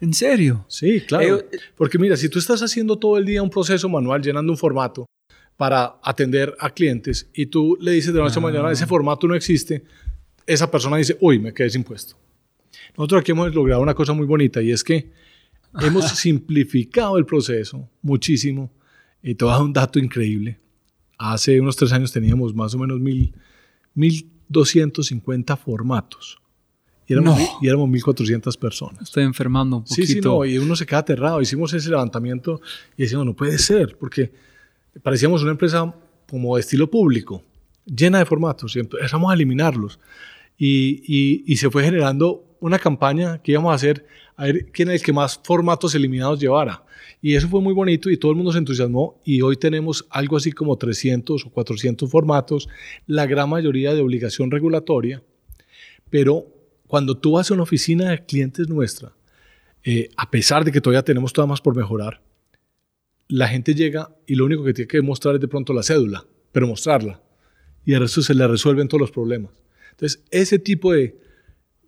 Speaker 1: ¿En serio?
Speaker 2: Sí, claro.
Speaker 1: Eh,
Speaker 2: Porque mira, si tú estás haciendo todo el día un proceso manual, llenando un formato para atender a clientes y tú le dices de noche a mañana, ese formato no existe, esa persona dice, uy, me quedé sin puesto. Nosotros aquí hemos logrado una cosa muy bonita y es que hemos simplificado el proceso muchísimo. Y te voy a dar un dato increíble. Hace unos tres años teníamos más o menos mil, 1.250 formatos. Y éramos,
Speaker 1: No.
Speaker 2: y éramos 1.400 personas.
Speaker 1: Estoy enfermando un poquito.
Speaker 2: Sí, sí, no, y uno se queda aterrado. Hicimos ese levantamiento y decíamos, no puede ser, porque parecíamos una empresa como de estilo público, llena de formatos, y empezamos a eliminarlos. Y, y- y se fue generando una campaña que íbamos a hacer a ver quién es el que más formatos eliminados llevara. Y eso fue muy bonito y todo el mundo se entusiasmó y hoy tenemos algo así como 300 o 400 formatos, la gran mayoría de obligación regulatoria, pero cuando tú vas a una oficina de clientes nuestra, eh, a pesar de que todavía tenemos todo más por mejorar, la gente llega y lo único que tiene que mostrar es de pronto la cédula, pero mostrarla. Y al resto se le resuelven todos los problemas. Entonces, ese tipo de,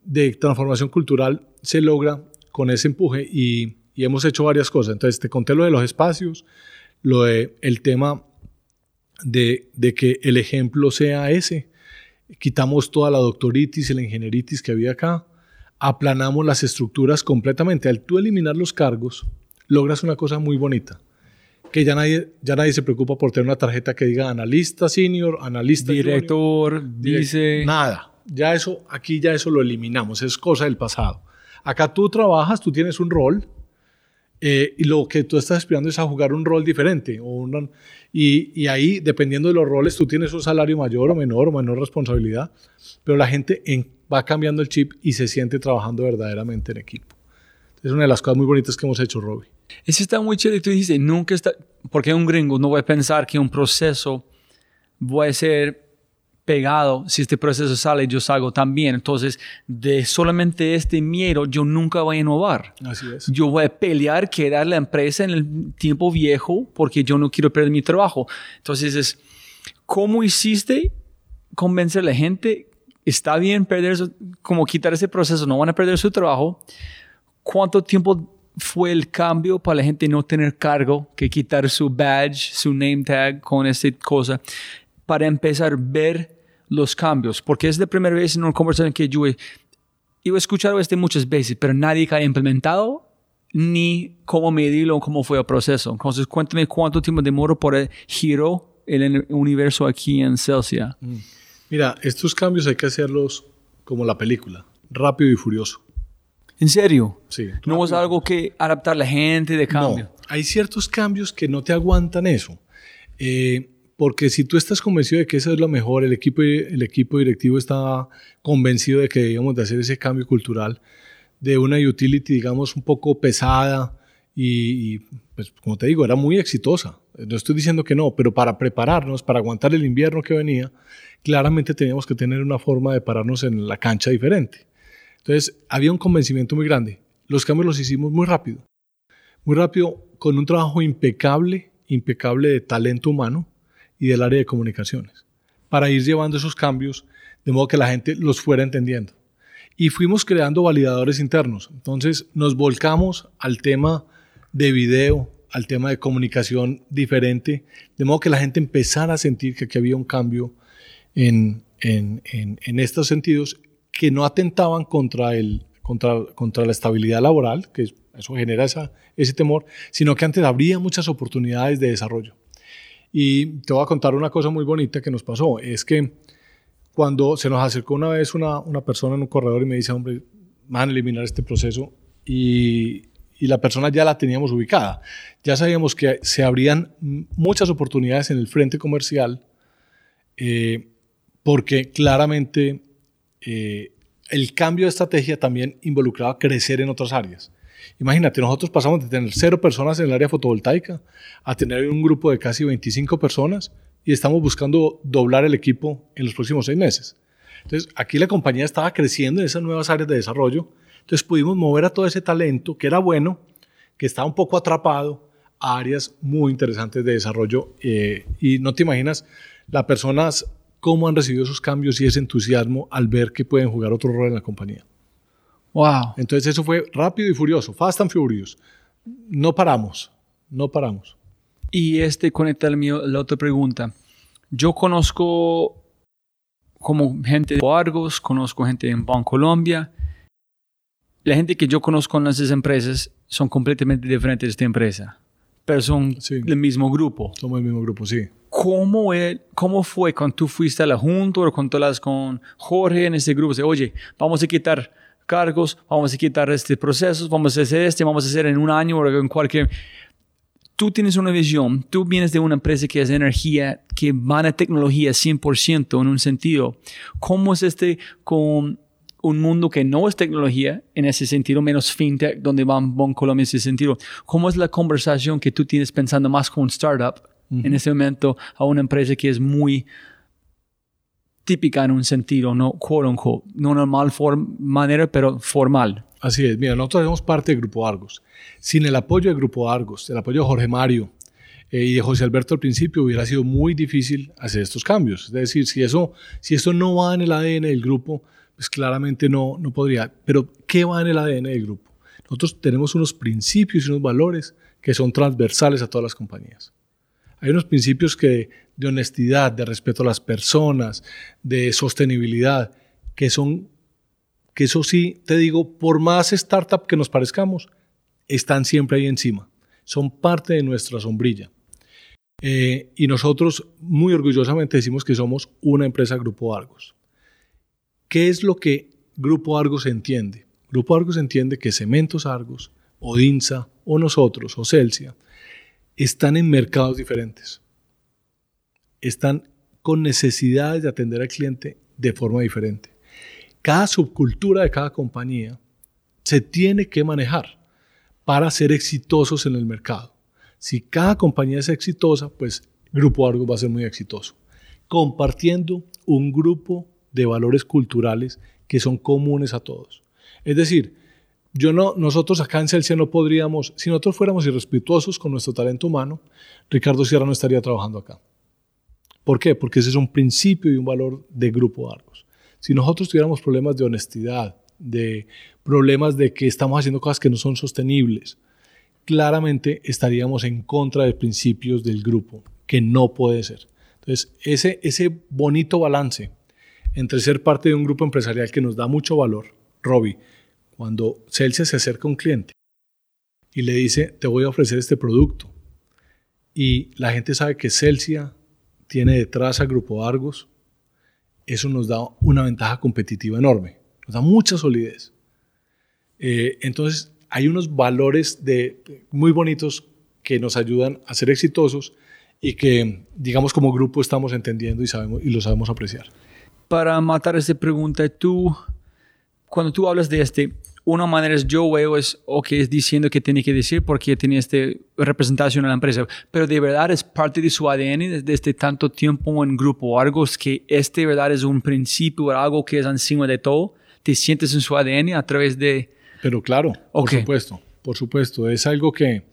Speaker 2: de transformación cultural se logra con ese empuje y, y hemos hecho varias cosas. Entonces, te conté lo de los espacios, lo de el tema de, de que el ejemplo sea ese. Quitamos toda la doctoritis y la ingenieritis que había acá, aplanamos las estructuras completamente. Al tú eliminar los cargos, logras una cosa muy bonita, que ya nadie, ya nadie se preocupa por tener una tarjeta que diga analista senior, analista junior,
Speaker 1: Director,
Speaker 2: direct-
Speaker 1: dice...
Speaker 2: Nada. Ya eso, aquí ya eso lo eliminamos, es cosa del pasado. Acá tú trabajas, tú tienes un rol eh, y lo que tú estás aspirando es a jugar un rol diferente. Y, ahí, dependiendo de los roles, tú tienes un salario mayor o menor o menor responsabilidad, pero la gente en- va cambiando el chip y se siente trabajando verdaderamente en equipo. Es una de las cosas muy bonitas que hemos hecho, Robbie.
Speaker 1: Eso está muy chévere. Tú dices, nunca está, porque un gringo no va a pensar que un proceso va a ser pegado. Si este proceso sale, yo salgo también. Entonces, de solamente este miedo, yo nunca voy a innovar.
Speaker 2: Así es.
Speaker 1: Yo voy a pelear, quedar la empresa en el tiempo viejo porque yo no quiero perder mi trabajo. Entonces, es, ¿cómo hiciste convencer a la gente? Está bien perder, su- como quitar ese proceso, no van a perder su trabajo. ¿Cuánto tiempo fue el cambio para la gente no tener cargo, que quitar su badge, su name tag con esta cosa, para empezar a ver los cambios? Porque es la primera vez en una conversación que yo he, yo he escuchado esto muchas veces, pero nadie que ha implementado ni cómo medirlo, cómo fue el proceso. Entonces, cuéntame cuánto tiempo demoró por el giro el universo aquí en Celsius.
Speaker 2: Mira, estos cambios hay que hacerlos como la película, rápido y furioso.
Speaker 1: ¿En serio?
Speaker 2: Sí.
Speaker 1: No es algo que adaptar la gente de cambio.
Speaker 2: No, hay ciertos cambios que no te aguantan eso. Eh, porque si tú estás convencido de que eso es lo mejor, el equipo, el equipo directivo está convencido de que debíamos de hacer ese cambio cultural de una utility, digamos, un poco pesada y, y, pues, como te digo, era muy exitosa. No estoy diciendo que no, pero para prepararnos, para aguantar el invierno que venía, claramente teníamos que tener una forma de pararnos en la cancha diferente. Entonces, había un convencimiento muy grande. Los cambios los hicimos muy rápido. Muy rápido, con un trabajo impecable, impecable de talento humano y del área de comunicaciones, para ir llevando esos cambios de modo que la gente los fuera entendiendo. Y fuimos creando validadores internos. Entonces, nos volcamos al tema de video, al tema de comunicación diferente, de modo que la gente empezara a sentir que había un cambio en, en, en, en estos sentidos que no atentaban contra, el, contra, contra la estabilidad laboral, que eso genera esa, ese temor, sino que antes habría muchas oportunidades de desarrollo. Y te voy a contar una cosa muy bonita que nos pasó, es que cuando se nos acercó una vez una, una persona en un corredor y me dice, hombre, van a eliminar este proceso y, y la persona ya la teníamos ubicada. Ya sabíamos que se abrían muchas oportunidades en el frente comercial eh, porque claramente eh, el cambio de estrategia también involucraba crecer en otras áreas. Imagínate, nosotros pasamos de tener cero personas en el área fotovoltaica a tener un grupo de casi 25 personas y estamos buscando doblar el equipo en los próximos seis meses. Entonces, aquí la compañía estaba creciendo en esas nuevas áreas de desarrollo. Entonces, pudimos mover a todo ese talento que era bueno, que estaba un poco atrapado, a áreas muy interesantes de desarrollo. Eh, y no te imaginas las personas cómo han recibido esos cambios y ese entusiasmo al ver que pueden jugar otro rol en la compañía.
Speaker 1: Wow.
Speaker 2: Entonces eso fue rápido y furioso, fast and furious. No paramos, no paramos.
Speaker 1: Y este conecta la, mío, la otra pregunta. Yo conozco como gente de Argos, conozco gente en Bancolombia. La gente que yo conozco en esas empresas son completamente diferentes de esta empresa, pero son
Speaker 2: Sí.
Speaker 1: del mismo grupo.
Speaker 2: Somos el mismo grupo, sí.
Speaker 1: ¿Cómo, el- ¿Cómo fue cuando tú fuiste a la junta o cuando hablas con Jorge en ese grupo? De, Oye, vamos a quitar cargos, vamos a quitar este proceso, vamos a hacer este, vamos a hacer en un año o en cualquier... Tú tienes una visión, tú vienes de una empresa que es energía, que van a tecnología 100% en un sentido. ¿Cómo es este con un mundo que no es tecnología en ese sentido, menos fintech, donde van Bon Colombia en ese sentido? ¿Cómo es la conversación que tú tienes pensando más con un startup en ese momento a una empresa que es muy típica en un sentido, no quote unquote, no una mal manera, pero formal.
Speaker 2: Así es. Mira, nosotros somos parte del Grupo Argos. Sin el apoyo del Grupo Argos, el apoyo de Jorge Mario eh, y de José Alberto al principio, hubiera sido muy difícil hacer estos cambios. Es decir, si eso, si eso no va en el ADN del grupo, pues claramente no, no podría. Pero, ¿qué va en el ADN del grupo? Nosotros tenemos unos principios y unos valores que son transversales a todas las compañías. Hay unos principios que, de honestidad, de respeto a las personas, de sostenibilidad, que son, que eso sí, te digo, por más startup que nos parezcamos, están siempre ahí encima. Son parte de nuestra sombrilla. Eh, y nosotros muy orgullosamente decimos que somos una empresa Grupo Argos. ¿qué es lo que Grupo Argos entiende? Grupo Argos entiende que Cementos Argos, o DINSA, o nosotros, o Celsia, están en mercados diferentes. Están con necesidades de atender al cliente de forma diferente. Cada subcultura de cada compañía se tiene que manejar para ser exitosos en el mercado. Si cada compañía es exitosa, pues Grupo Argos va a ser muy exitoso. Compartiendo un grupo de valores culturales que son comunes a todos. Es decir, yo no, nosotros acá en Celsia no podríamos, si nosotros fuéramos irrespetuosos con nuestro talento humano, Ricardo Sierra no estaría trabajando acá. ¿Por qué? Porque ese es un principio y un valor de Grupo Argos. Si nosotros tuviéramos problemas de honestidad, de problemas de que estamos haciendo cosas que no son sostenibles, claramente estaríamos en contra de principios del grupo, que no puede ser. Entonces, ese, ese bonito balance entre ser parte de un grupo empresarial que nos da mucho valor, Robbie, cuando Celsius se acerca a un cliente y le dice, te voy a ofrecer este producto, y la gente sabe que Celsia tiene detrás al Grupo Argos, eso nos da una ventaja competitiva enorme, nos da mucha solidez. Eh, entonces, hay unos valores de, muy bonitos que nos ayudan a ser exitosos y que, digamos, como grupo estamos entendiendo y, sabemos, y lo sabemos apreciar.
Speaker 1: Para matar esta pregunta, tú, cuando tú hablas de este, una manera es yo veo es, ok, es diciendo que tiene que decir porque tiene esta representación en la empresa, pero de verdad es parte de su ADN desde tanto tiempo en Grupo Argos que este de verdad es un principio, algo que es encima de todo, te sientes en su ADN a través de...
Speaker 2: Pero claro, por supuesto, por supuesto, es algo que,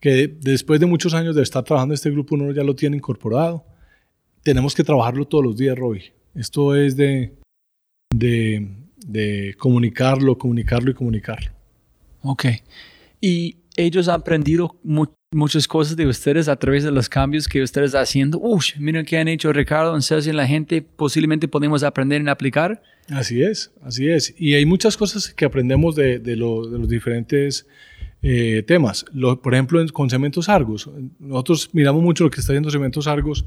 Speaker 2: que después de muchos años de estar trabajando este grupo uno ya lo tiene incorporado. Tenemos que trabajarlo todos los días, Roy. Esto es de, de, de comunicarlo, comunicarlo y comunicarlo.
Speaker 1: Ok. Y ellos han aprendido muchas cosas de ustedes a través de los cambios que ustedes están haciendo. Uy, miren qué han hecho Ricardo, en la gente posiblemente podemos aprender y aplicar.
Speaker 2: Así es, así es. Y hay muchas cosas que aprendemos de, de, los diferentes eh, temas. por ejemplo, con Cementos Argos. Nosotros miramos mucho lo que está haciendo Cementos Argos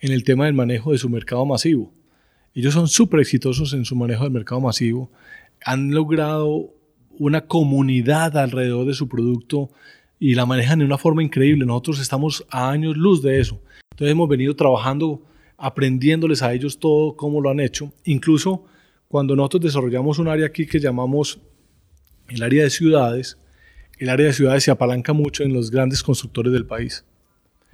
Speaker 2: en el tema del manejo de su mercado masivo. Ellos son súper exitosos en su manejo del mercado masivo. Han logrado una comunidad alrededor de su producto y la manejan de una forma increíble. Nosotros estamos a años luz de eso. Entonces hemos venido trabajando, aprendiéndoles a ellos todo cómo lo han hecho. Incluso cuando nosotros desarrollamos un área aquí que llamamos el área de ciudades, el área de ciudades se apalanca mucho en los grandes constructores del país.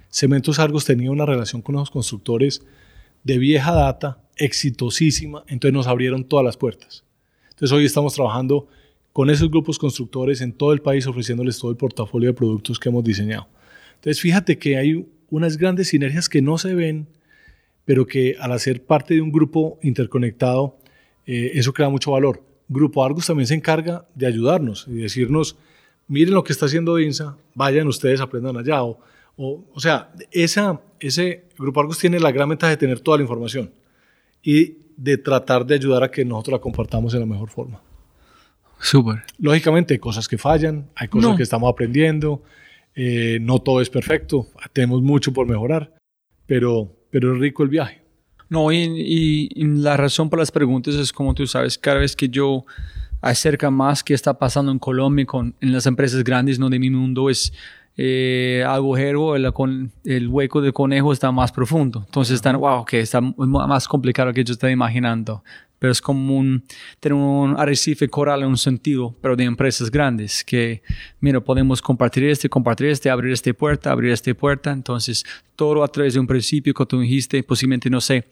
Speaker 2: Cementos Argos tenía una relación con los constructores de vieja data exitosísima, entonces nos abrieron todas las puertas. Entonces hoy estamos trabajando con esos grupos constructores en todo el país ofreciéndoles todo el portafolio de productos que hemos diseñado. Entonces fíjate que hay unas grandes sinergias que no se ven, pero que al hacer parte de un grupo interconectado, eh, eso crea mucho valor. Grupo Argos también se encarga de ayudarnos y decirnos, miren lo que está haciendo INSA, vayan ustedes, aprendan allá. O, o, o sea, esa, ese Grupo Argos tiene la gran ventaja de tener toda la información y de tratar de ayudar a que nosotros la compartamos en la mejor forma.
Speaker 1: Súper.
Speaker 2: Lógicamente hay cosas que fallan, hay cosas que estamos aprendiendo, eh, no todo es perfecto, tenemos mucho por mejorar, pero, pero es rico el viaje.
Speaker 1: No, y, y, la razón por las preguntas es como tú sabes, cada vez que yo acerca más qué está pasando en Colombia con, en las empresas grandes, no de mi mundo, es eh, agujero, el, con, el hueco de conejo está más profundo. Entonces están, wow, que está más complicado que yo estaba imaginando. Pero es como un, tener un arrecife coral en un sentido, pero de empresas grandes, que, mira, podemos compartir este, compartir este, abrir esta puerta, abrir esta puerta. Entonces, todo a través de un principio que tú dijiste, posiblemente, no sé,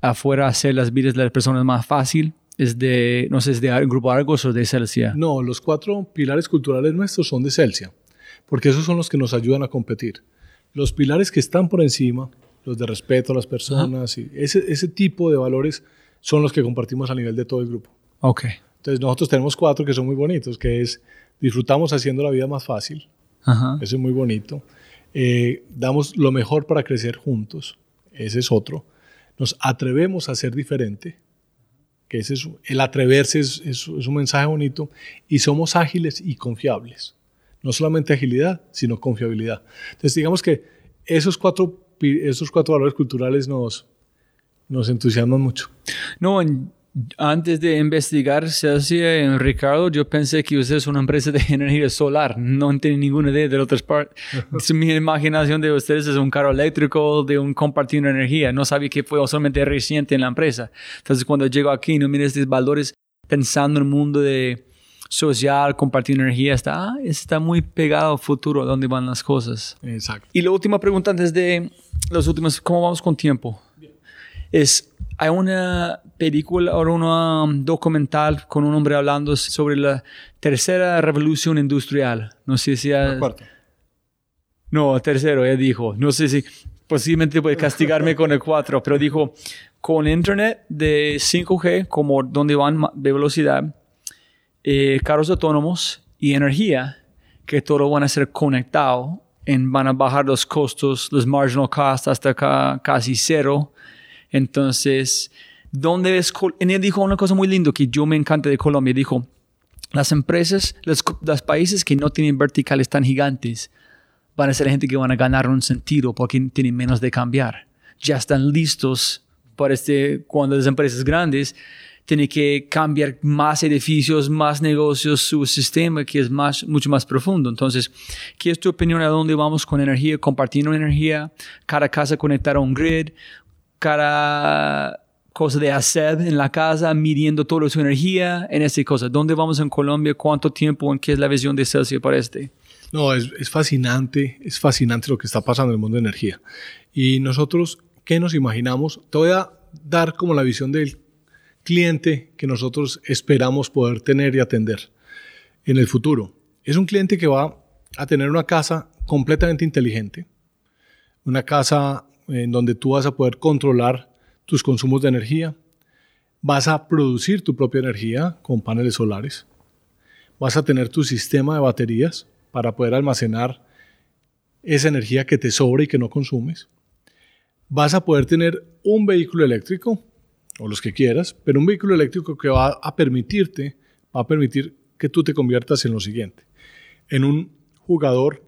Speaker 1: afuera hacer las vidas de las personas más fácil, es de, no sé, es de Grupo Argos o de Celsia.
Speaker 2: No, los cuatro pilares culturales nuestros son de Celsia porque esos son los que nos ayudan a competir. Los pilares que están por encima, los de respeto a las personas, y ese, ese tipo de valores son los que compartimos a nivel de todo el grupo.
Speaker 1: Ok.
Speaker 2: Entonces nosotros tenemos cuatro que son muy bonitos, que es disfrutamos haciendo la vida más fácil, Ajá. eso es muy bonito. Eh, damos lo mejor para crecer juntos, ese es otro. Nos atrevemos a ser diferente, que ese es, el atreverse es, es, es un mensaje bonito, y somos ágiles y confiables no solamente agilidad, sino confiabilidad. Entonces, digamos que esos cuatro, esos cuatro valores culturales nos, nos entusiasman mucho.
Speaker 1: No, Antes de investigar Celsius en Ricardo, yo pensé que ustedes es una empresa de energía solar. No tenía ninguna idea de otras partes. Mi imaginación de ustedes es un carro eléctrico, de un compartiendo energía. No sabía que fue solamente reciente en la empresa. Entonces, cuando llego aquí, no miro estos valores pensando en el mundo de social, compartir energía, está, ah, está muy pegado al futuro, a dónde van las cosas.
Speaker 2: Exacto.
Speaker 1: Y la última pregunta antes de los últimos, ¿cómo vamos con tiempo? Es, hay una película o un documental con un hombre hablando sobre la tercera revolución industrial. No sé si...
Speaker 2: La cuarta.
Speaker 1: No, tercero, él dijo. No sé si posiblemente puede castigarme con el cuatro, pero dijo, con internet de 5G, como donde van de velocidad, eh, carros autónomos y energía, que todo van a ser conectado, en, van a bajar los costos, los marginal costs hasta casi cero. Entonces, ¿dónde es? En él dijo una cosa muy linda que yo me encanta de Colombia. Dijo, las empresas, los, países que no tienen verticales tan gigantes, van a ser gente que van a ganar un sentido porque tienen menos de cambiar. Ya están listos para este, cuando las empresas grandes tiene que cambiar más edificios, más negocios, su sistema que es más, mucho más profundo. Entonces, ¿qué es tu opinión a dónde vamos con energía? Compartiendo energía, cada casa conectar a un grid, cada cosa de hacer en la casa, midiendo toda su energía en esa cosa. ¿Dónde vamos en Colombia? ¿Cuánto tiempo? ¿En qué es la visión de Celsius para este?
Speaker 2: No, es, es fascinante, es fascinante lo que está pasando en el mundo de energía. Y nosotros, ¿qué nos imaginamos? Te voy a dar como la visión del cliente que nosotros esperamos poder tener y atender en el futuro. Es un cliente que va a tener una casa completamente inteligente, una casa en donde tú vas a poder controlar tus consumos de energía, vas a producir tu propia energía con paneles solares, vas a tener tu sistema de baterías para poder almacenar esa energía que te sobra y que no consumes, vas a poder tener un vehículo eléctrico o los que quieras, pero un vehículo eléctrico que va a permitirte, va a permitir que tú te conviertas en lo siguiente, en un jugador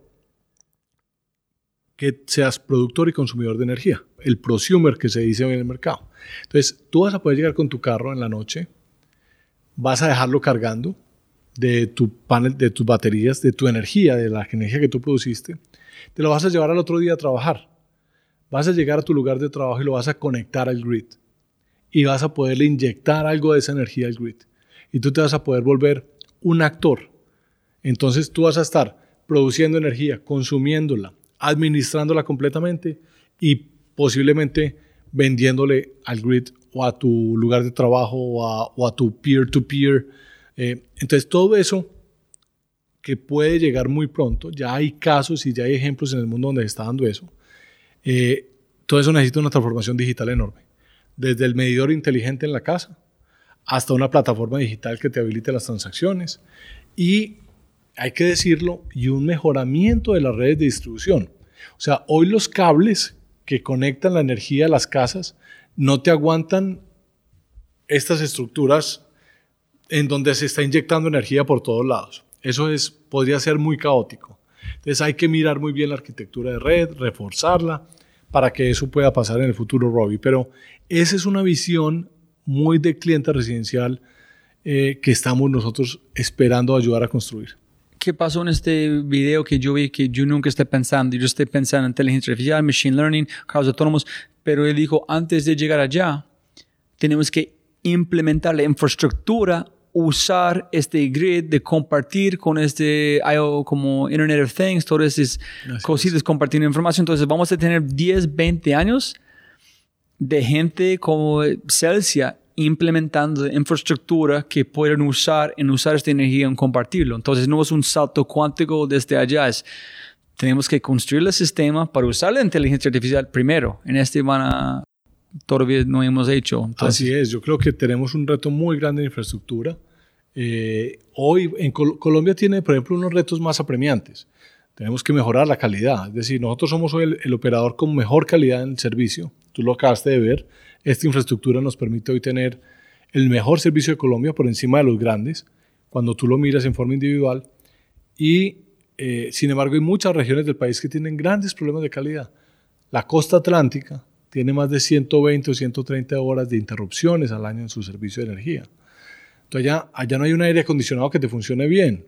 Speaker 2: que seas productor y consumidor de energía, el prosumer que se dice hoy en el mercado. Entonces, tú vas a poder llegar con tu carro en la noche, vas a dejarlo cargando de tu panel, de tus baterías, de tu energía, de la energía que tú produciste, te lo vas a llevar al otro día a trabajar. Vas a llegar a tu lugar de trabajo y lo vas a conectar al grid y vas a poderle inyectar algo de esa energía al grid. Y tú te vas a poder volver un actor. Entonces tú vas a estar produciendo energía, consumiéndola, administrándola completamente y posiblemente vendiéndole al grid o a tu lugar de trabajo o a, tu peer-to-peer. Eh, entonces todo eso que puede llegar muy pronto, ya hay casos y ya hay ejemplos en el mundo donde se está dando eso, eh, todo eso necesita una transformación digital enorme desde el medidor inteligente en la casa hasta una plataforma digital que te habilite las transacciones y, hay que decirlo, y un mejoramiento de las redes de distribución. O sea, hoy los cables que conectan la energía a las casas no te aguantan estas estructuras en donde se está inyectando energía por todos lados. Eso es, podría ser muy caótico. Entonces hay que mirar muy bien la arquitectura de red, reforzarla para que eso pueda pasar en el futuro, Robbie. Pero esa es una visión muy de cliente residencial eh, que estamos nosotros esperando ayudar a construir.
Speaker 1: ¿Qué pasó en este video que yo vi que yo nunca estoy pensando? Yo estoy pensando en inteligencia artificial, machine learning, carros autónomos, pero él dijo, antes de llegar allá, tenemos que implementar la infraestructura usar este grid de compartir con este IO como Internet of Things, todas esas cositas, compartiendo información. Entonces vamos a tener 10, 20 años de gente como Celsius implementando infraestructura que pueden usar en usar esta energía en compartirlo. Entonces no es un salto cuántico desde allá, es tenemos que construir el sistema para usar la inteligencia artificial primero. En este van a todavía no hemos hecho.
Speaker 2: Así es, yo creo que tenemos un reto muy grande de infraestructura. Eh, hoy en Colombia tiene, por ejemplo, unos retos más apremiantes. Tenemos que mejorar la calidad, es decir, nosotros somos hoy el, operador con mejor calidad en el servicio. Tú lo acabaste de ver. Esta infraestructura nos permite hoy tener el mejor servicio de Colombia por encima de los grandes, cuando tú lo miras en forma individual. Y, eh, sin embargo, hay muchas regiones del país que tienen grandes problemas de calidad. La costa atlántica, tiene más de 120 o 130 horas de interrupciones al año en su servicio de energía. Entonces allá, allá no hay un aire acondicionado que te funcione bien.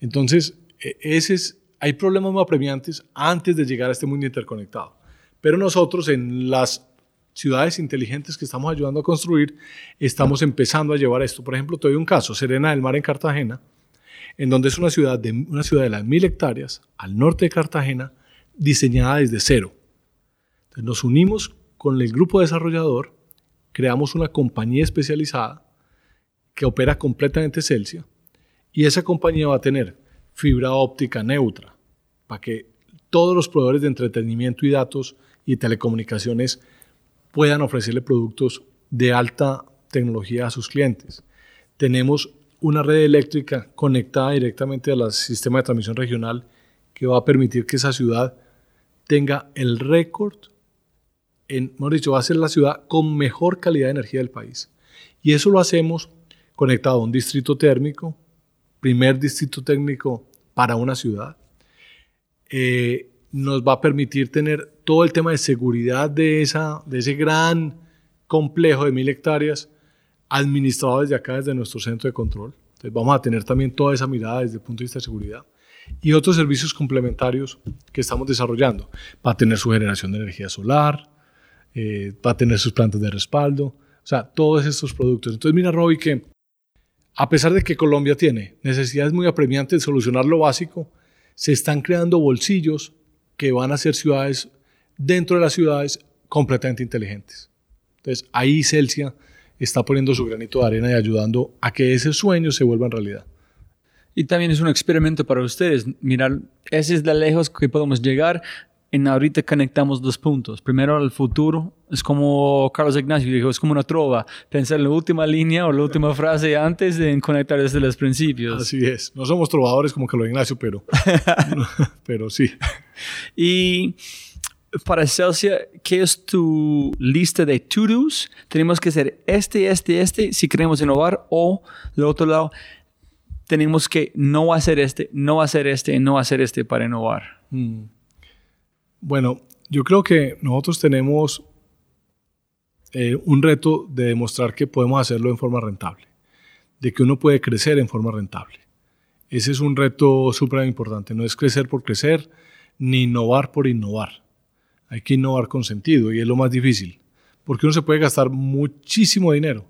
Speaker 2: Entonces, e, ese es, hay problemas muy apremiantes antes de llegar a este mundo interconectado. Pero nosotros en las ciudades inteligentes que estamos ayudando a construir, estamos empezando a llevar esto. Por ejemplo, te doy un caso, Serena del Mar en Cartagena, en donde es una ciudad de, una ciudad de las mil hectáreas, al norte de Cartagena, diseñada desde cero. Nos unimos con el grupo desarrollador, creamos una compañía especializada que opera completamente Celsius y esa compañía va a tener fibra óptica neutra para que todos los proveedores de entretenimiento y datos y telecomunicaciones puedan ofrecerle productos de alta tecnología a sus clientes. Tenemos una red eléctrica conectada directamente al sistema de transmisión regional que va a permitir que esa ciudad tenga el récord en, hemos dicho, va a ser la ciudad con mejor calidad de energía del país. Y eso lo hacemos conectado a un distrito térmico, primer distrito técnico para una ciudad. Eh, nos va a permitir tener todo el tema de seguridad de, esa, de ese gran complejo de mil hectáreas administrado desde acá, desde nuestro centro de control. Entonces vamos a tener también toda esa mirada desde el punto de vista de seguridad. Y otros servicios complementarios que estamos desarrollando. Va a tener su generación de energía solar, eh, va a tener sus plantas de respaldo, o sea, todos estos productos. Entonces mira, Robbie, que a pesar de que Colombia tiene necesidades muy apremiantes de solucionar lo básico, se están creando bolsillos que van a ser ciudades dentro de las ciudades completamente inteligentes. Entonces ahí Celsia está poniendo su granito de arena y ayudando a que ese sueño se vuelva en realidad.
Speaker 1: Y también es un experimento para ustedes. Mirar, ese es de lejos que podemos llegar. En ahorita conectamos dos puntos. Primero al futuro. Es como Carlos Ignacio dijo, es como una trova. Pensar en la última línea o la última frase antes de conectar desde los principios.
Speaker 2: Así es. No somos trovadores como Carlos Ignacio, pero, pero sí.
Speaker 1: Y para Celsius, ¿qué es tu lista de to-dos? Tenemos que hacer este, este, este si queremos innovar o, del otro lado, tenemos que no hacer este, no hacer este, no hacer este para innovar.
Speaker 2: Mm. Bueno, yo creo que nosotros tenemos eh, un reto de demostrar que podemos hacerlo en forma rentable, de que uno puede crecer en forma rentable. Ese es un reto súper importante, no es crecer por crecer, ni innovar por innovar hay que innovar con sentido y es lo más difícil, porque uno se puede gastar muchísimo dinero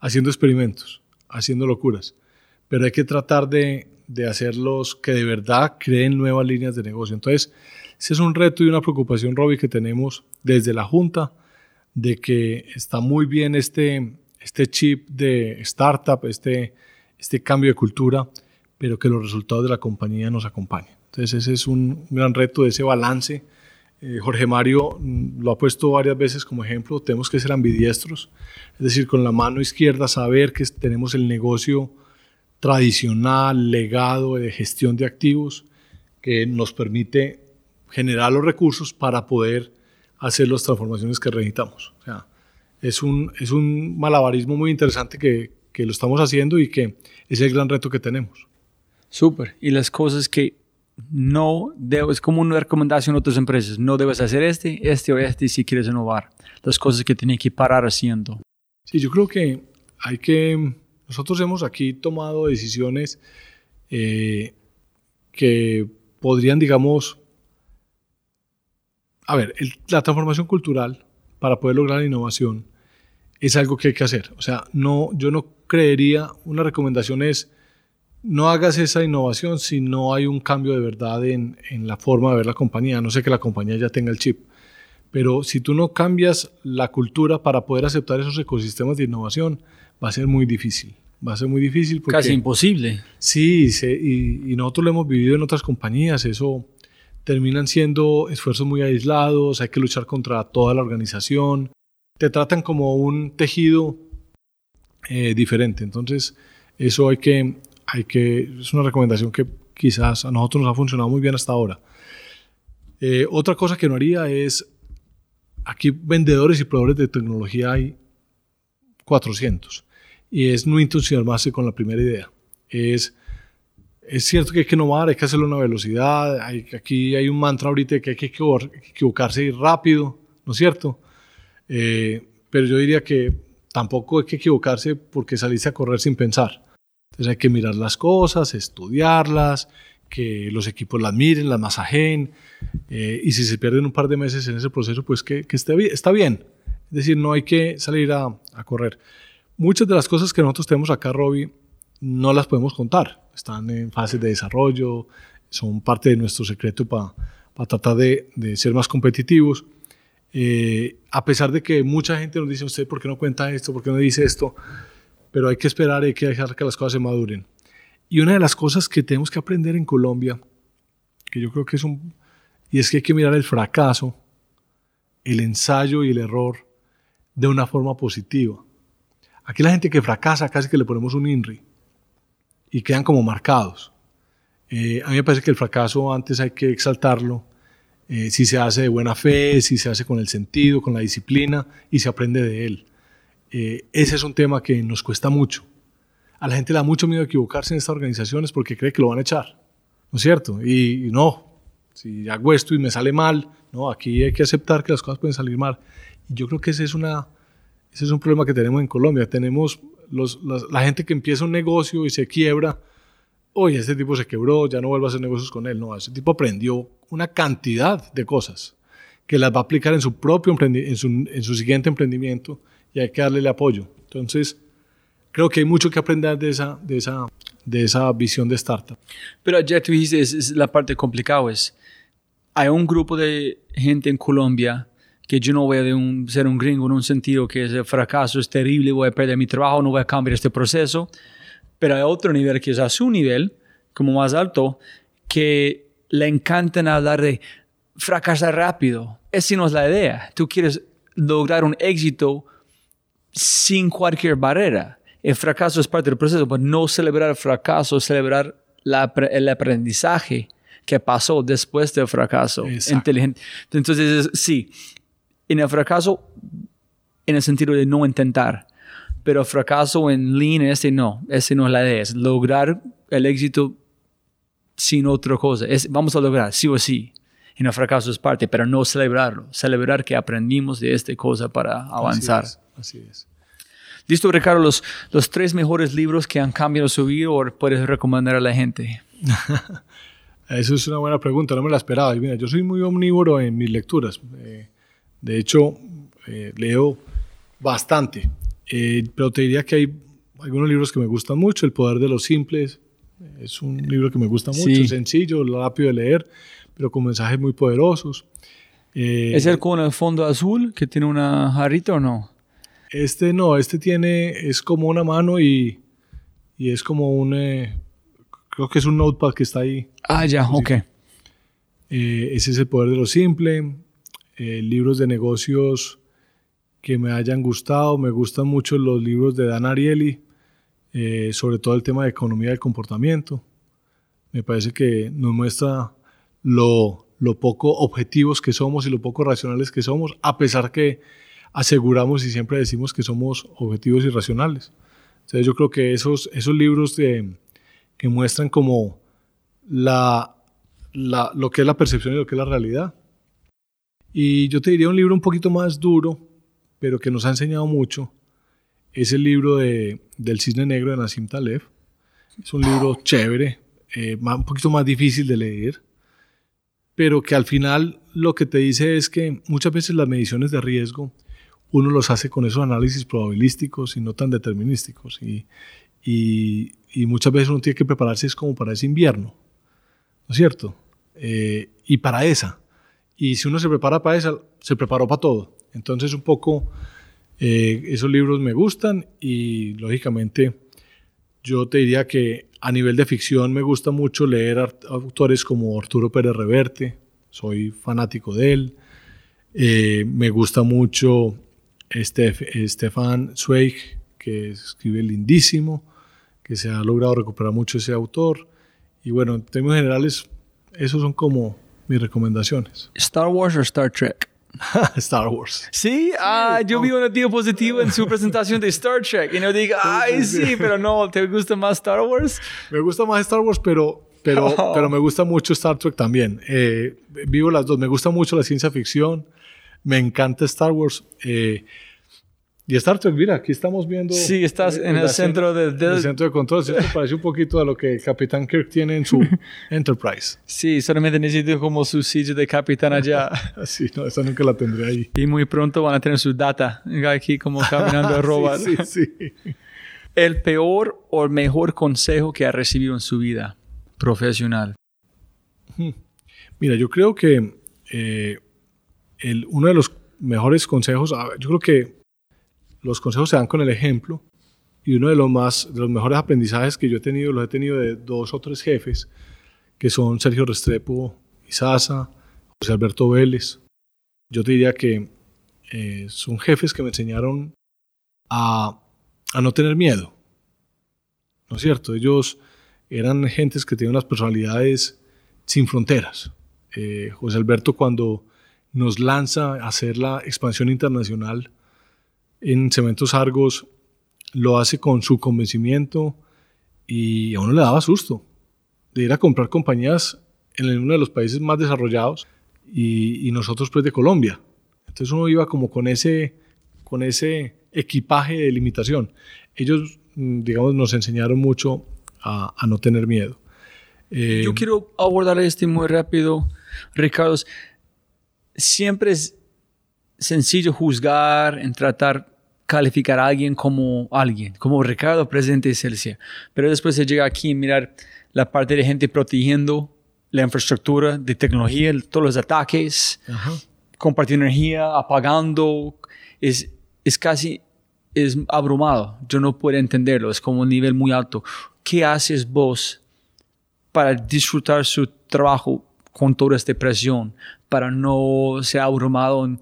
Speaker 2: haciendo experimentos, haciendo locuras, pero hay que tratar de, de hacerlos que de verdad creen nuevas líneas de negocio. Entonces, ese es un reto y una preocupación, Robbie, que tenemos desde la Junta, de que está muy bien este, este chip de startup, este, este cambio de cultura, pero que los resultados de la compañía nos acompañen. Entonces, ese es un gran reto de ese balance eh, Jorge Mario mm, lo ha puesto varias veces como ejemplo, tenemos que ser ambidiestros, es decir, con la mano izquierda saber que tenemos el negocio tradicional, legado de gestión de activos, que nos permite generar los recursos para poder hacer las transformaciones que necesitamos. O sea, es un, es un malabarismo muy interesante que, que lo estamos haciendo y que es el gran reto que tenemos.
Speaker 1: Súper. Y las cosas que no es como una recomendación a otras empresas, no debes hacer este, este o este si quieres innovar. Las cosas que tienes que parar haciendo.
Speaker 2: Sí, yo creo que hay que, nosotros hemos aquí tomado decisiones eh, que podrían, digamos, a ver, la transformación cultural para poder lograr la innovación es algo que hay que hacer. O sea, no, yo no creería, una recomendación es no hagas esa innovación si no hay un cambio de verdad en, la forma de ver la compañía. No sé que la compañía ya tenga el chip, pero si tú no cambias la cultura para poder aceptar esos ecosistemas de innovación, va a ser muy difícil. Va a ser muy difícil. Porque,
Speaker 1: Casi imposible.
Speaker 2: Sí, y, y, nosotros lo hemos vivido en otras compañías. Eso terminan siendo esfuerzos muy aislados, hay que luchar contra toda la organización. Te tratan como un tejido eh, diferente. Entonces, eso hay que, hay que, es una recomendación que quizás a nosotros nos ha funcionado muy bien hasta ahora. Eh, otra cosa que no haría es, aquí vendedores y proveedores de tecnología hay 400 y es no entusiasmarse con la primera idea. Es, es cierto que hay que innovar, hay que hacerlo a una velocidad, hay, aquí hay un mantra ahorita que hay que equivocarse rápido, ¿no es cierto? Eh, pero yo diría que tampoco hay que equivocarse porque salirse a correr sin pensar. Entonces hay que mirar las cosas, estudiarlas, que los equipos las miren, las masajeen, eh, y si se pierden un par de meses en ese proceso, pues que, esté está bien. Es decir, no hay que salir a, a correr. Muchas de las cosas que nosotros tenemos acá, Robbie, no las podemos contar. Están en fase de desarrollo, son parte de nuestro secreto para tratar de, de, ser más competitivos. Eh, a pesar de que mucha gente nos dice, usted, ¿por qué no cuenta esto? ¿Por qué no dice esto? Pero hay que esperar, hay que dejar que las cosas se maduren. Y una de las cosas que tenemos que aprender en Colombia, que yo creo que es un... Y es que hay que mirar el fracaso, el ensayo y el error de una forma positiva. Aquí la gente que fracasa casi que le ponemos un INRI y quedan como marcados. Eh, a mí me parece que el fracaso antes hay que exaltarlo, eh, si se hace de buena fe, si se hace con el sentido, con la disciplina y se aprende de él. Eh, ese es un tema que nos cuesta mucho. A la gente le da mucho miedo equivocarse en estas organizaciones porque cree que lo van a echar, ¿no es cierto? Y, no, si hago esto y me sale mal, no, aquí hay que aceptar que las cosas pueden salir mal. Y yo creo que ese es, una, ese es un problema que tenemos en Colombia. Tenemos la gente que empieza un negocio y se quiebra, oye, este tipo se quebró, ya no vuelvo a hacer negocios con él. No, ese tipo aprendió una cantidad de cosas que las va a aplicar en su propio en su, en su siguiente emprendimiento y hay que darle el apoyo. Entonces, creo que hay mucho que aprender de esa, de esa, de esa visión de startup.
Speaker 1: Pero ya tú dijiste, es, la parte complicada, es, hay un grupo de gente en Colombia que yo no voy a un, ser un gringo en un sentido que ese fracaso es terrible, voy a perder mi trabajo, no voy a cambiar este proceso, pero hay otro nivel que es a su nivel, como más alto, que le encantan hablar de fracasar rápido. Esa no es la idea. Tú quieres lograr un éxito sin cualquier barrera. El fracaso es parte del proceso, pero no celebrar el fracaso, celebrar la, el aprendizaje que pasó después del fracaso.
Speaker 2: Exacto.
Speaker 1: Inteligente. Entonces, sí, en el fracaso, en el sentido de no intentar, pero fracaso en lean, ese no, ese no es la idea, es lograr el éxito sin otra cosa. Es, vamos a lograr, sí o sí. En el fracaso es parte, pero no celebrarlo. Celebrar que aprendimos de esta cosa para avanzar.
Speaker 2: Así es. Así es.
Speaker 1: Listo, Ricardo, los, los tres mejores libros que han cambiado su vida o puedes recomendar a la gente.
Speaker 2: Eso es una buena pregunta, no me la esperaba. Y mira, yo soy muy omnívoro en mis lecturas. Eh, de hecho, eh, leo bastante. Eh, pero te diría que hay algunos libros que me gustan mucho. El poder de los simples es un libro que me gusta mucho,
Speaker 1: Sí.
Speaker 2: sencillo, rápido de leer, pero con mensajes muy poderosos. Eh,
Speaker 1: ¿Es el con el fondo azul que tiene una jarrita o no?
Speaker 2: Este no, este tiene, es como una mano y, y es como un, eh, creo que es un notepad que está ahí.
Speaker 1: Ah, ya, ok.
Speaker 2: Eh, ese es el poder de lo simple. Eh, libros de negocios que me hayan gustado. Me gustan mucho los libros de Dan Ariely, eh, sobre todo el tema de economía del comportamiento. Me parece que nos muestra lo, lo poco objetivos que somos y lo poco racionales que somos, a pesar que aseguramos y siempre decimos que somos objetivos y racionales. Entonces yo creo que esos, esos libros de, que muestran como la, la, lo que es la percepción y lo que es la realidad. Y yo te diría un libro un poquito más duro, pero que nos ha enseñado mucho, es el libro de, del Cisne Negro de Nassim Taleb. Es un libro chévere, eh, más- un poquito más difícil de leer, pero que al final lo que te dice es que muchas veces las mediciones de riesgo uno los hace con esos análisis probabilísticos y no tan determinísticos. Y, y, y muchas veces uno tiene que prepararse es como para ese invierno, ¿no es cierto? Eh, y para esa. Y si uno se prepara para esa, se preparó para todo. Entonces un poco eh, esos libros me gustan y lógicamente yo te diría que a nivel de ficción me gusta mucho leer autores como Arturo Pérez Reverte, soy fanático de él. Eh, me gusta mucho Stef- Stefan Zweig, que escribe lindísimo, que se ha logrado recuperar mucho ese autor. Y bueno, en términos generales, esos son como mis recomendaciones.
Speaker 1: ¿Star Wars o Star Trek?
Speaker 2: Star Wars.
Speaker 1: Sí, ah, yo vi una diapositiva en su presentación de Star Trek y no diga, ay, sí, pero no, ¿te gusta más Star Wars?
Speaker 2: Me gusta más Star Wars, pero, pero,
Speaker 1: Oh.
Speaker 2: pero me gusta mucho Star Trek también. Eh, vivo las dos. Me gusta mucho la ciencia ficción. Me encanta Star Wars. Eh, y Star Trek, mira, aquí estamos viendo.
Speaker 1: Sí, estás en el centro de, de-
Speaker 2: el centro de control. ¿cierto? Parece un poquito a lo que el Capitán Kirk tiene en su Enterprise.
Speaker 1: Sí, solamente necesito como su sitio de capitán allá.
Speaker 2: Así, no, esa nunca la tendré ahí.
Speaker 1: y muy pronto van a tener su data aquí como caminando a robar.
Speaker 2: Sí, sí, sí.
Speaker 1: El peor o el mejor consejo que ha recibido en su vida profesional.
Speaker 2: Mira, yo creo que eh, el- uno de los mejores consejos, a ver, yo creo que los consejos se dan con el ejemplo y uno de los más, de los mejores aprendizajes que yo he tenido, los he tenido de dos o tres jefes, que son Sergio Restrepo Isaza, José Alberto Vélez. Yo te diría que eh, son jefes que me enseñaron a, a no tener miedo. ¿No es cierto? Ellos eran gentes que tenían unas personalidades sin fronteras. Eh, José Alberto cuando nos lanza a hacer la expansión internacional en Cementos Argos, lo hace con su convencimiento y a uno le daba susto de ir a comprar compañías en uno de los países más desarrollados y, y nosotros pues de Colombia. Entonces uno iba como con ese, con ese equipaje de limitación. Ellos, mm, digamos, nos enseñaron mucho a, a no tener miedo. Eh,
Speaker 1: Yo quiero abordar este muy rápido, Ricardo. Siempre es sencillo juzgar, en tratar calificar a alguien como alguien, como Ricardo, presidente de Celsia. Pero después se llega aquí y mirar la parte de gente protegiendo la infraestructura de tecnología, todos los ataques,
Speaker 2: Ajá.
Speaker 1: compartiendo energía, apagando, es, es casi, es abrumado. Yo no puedo entenderlo, es como un nivel muy alto. ¿Qué haces vos para disfrutar su trabajo con toda esta presión, para no ser abrumado, en,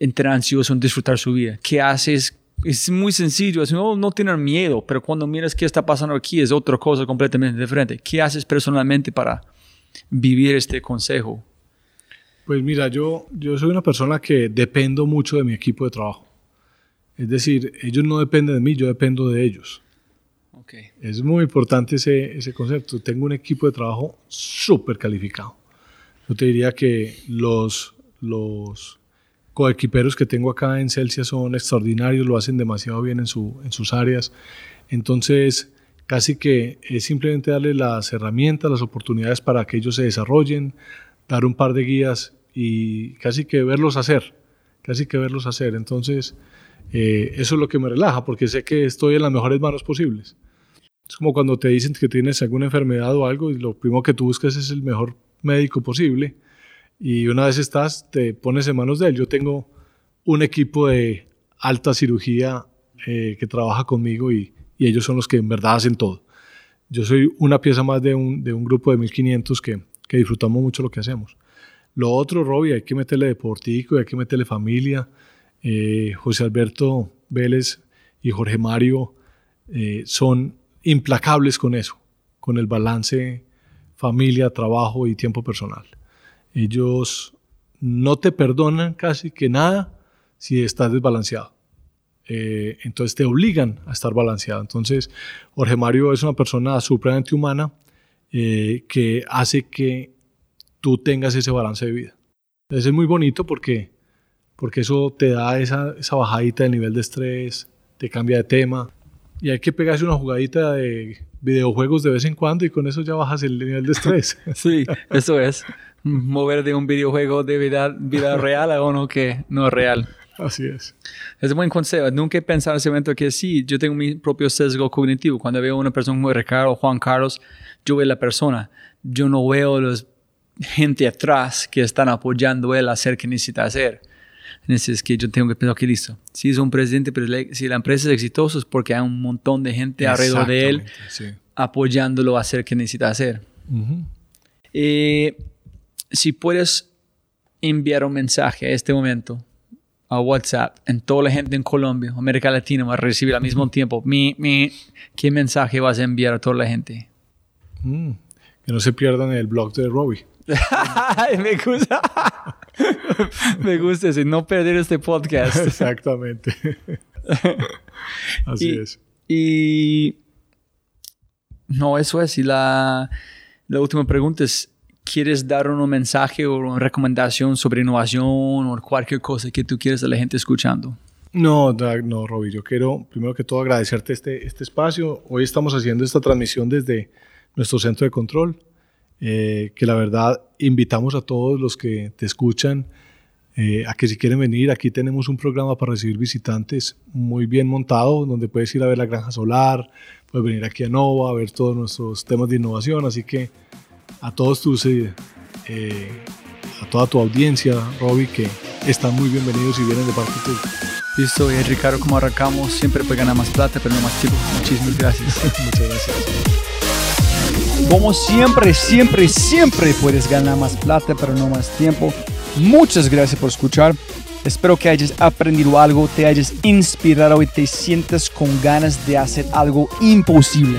Speaker 1: entre ansioso en disfrutar su vida? ¿Qué haces? Es muy sencillo, es no, no tener miedo, pero cuando miras qué está pasando aquí es otra cosa completamente diferente. ¿Qué haces personalmente para vivir este consejo?
Speaker 2: Pues mira, yo, yo soy una persona que dependo mucho de mi equipo de trabajo. Es decir, ellos no dependen de mí, yo dependo de ellos.
Speaker 1: Okay.
Speaker 2: Es muy importante ese, ese concepto. Tengo un equipo de trabajo súper calificado. Yo te diría que los, los coequiperos que tengo acá en Celsia son extraordinarios, lo hacen demasiado bien en, su, en sus áreas. Entonces, casi que es simplemente darle las herramientas, las oportunidades para que ellos se desarrollen, dar un par de guías y casi que verlos hacer, casi que verlos hacer. Entonces, eh, eso es lo que me relaja, porque sé que estoy en las mejores manos posibles. Es como cuando te dicen que tienes alguna enfermedad o algo y lo primero que tú buscas es el mejor médico posible y una vez estás, te pones en manos de él. Yo tengo un equipo de alta cirugía eh, que trabaja conmigo y, y, ellos son los que en verdad hacen todo. Yo soy una pieza más de un, de un grupo de 1500 que, que disfrutamos mucho lo que hacemos. Lo otro, Robbie, hay que meterle deportico, hay que meterle familia. Eh, José Alberto Vélez y Jorge Mario eh, son implacables con eso, con el balance familia, trabajo y tiempo personal. Ellos no te perdonan casi que nada si estás desbalanceado. Eh, entonces te obligan a estar balanceado. Entonces Jorge Mario es una persona supremamente humana eh, que hace que tú tengas ese balance de vida. Entonces es muy bonito porque, porque eso te da esa, esa bajadita de nivel de estrés, te cambia de tema y hay que pegarse una jugadita de videojuegos de vez en cuando y con eso ya bajas el nivel de estrés.
Speaker 1: Sí, eso es. Mover de un videojuego de vida, vida real a uno que no es real.
Speaker 2: Así es.
Speaker 1: Es un buen consejo. Nunca he pensado en ese momento que sí, yo tengo mi propio sesgo cognitivo. Cuando veo a una persona como Ricardo o Juan Carlos, yo veo la persona. Yo no veo los gente atrás que están apoyando él a hacer que necesita hacer. Entonces, que yo tengo que pensar, que listo. Si es un presidente, pero si la empresa es exitosa es porque hay un montón de gente alrededor de él
Speaker 2: sí.
Speaker 1: apoyándolo a hacer que necesita hacer.
Speaker 2: Uh -huh.
Speaker 1: eh, si puedes enviar un mensaje a este momento a WhatsApp en toda la gente en Colombia, América Latina va a recibir al mismo tiempo, mi, mi, ¿qué mensaje vas a enviar a toda la gente?
Speaker 2: Mm, que no se pierdan el blog de Robbie.
Speaker 1: me gusta. me gusta ese, no perder este podcast.
Speaker 2: Exactamente. Así
Speaker 1: y,
Speaker 2: es.
Speaker 1: Y no, eso es. Y la, la última pregunta es, ¿quieres dar un mensaje o una recomendación sobre innovación o cualquier cosa que tú quieras a la gente escuchando?
Speaker 2: No, no, Robbie, yo quiero primero que todo agradecerte este, este espacio. Hoy estamos haciendo esta transmisión desde nuestro centro de control, eh, que la verdad invitamos a todos los que te escuchan eh, a que si quieren venir, aquí tenemos un programa para recibir visitantes muy bien montado, donde puedes ir a ver la granja solar, puedes venir aquí a Nova, a ver todos nuestros temas de innovación, así que a todos tus, eh, a toda tu audiencia, Robbie, que están muy bienvenidos y vienen de parte tuya.
Speaker 1: Listo, y Ricardo, como arrancamos, siempre puede ganar más plata, pero no más tiempo. Muchísimas gracias.
Speaker 2: Muchas gracias.
Speaker 1: Como siempre, siempre, siempre puedes ganar más plata, pero no más tiempo. Muchas gracias por escuchar. Espero que hayas aprendido algo, te hayas inspirado y te sientas con ganas de hacer algo imposible.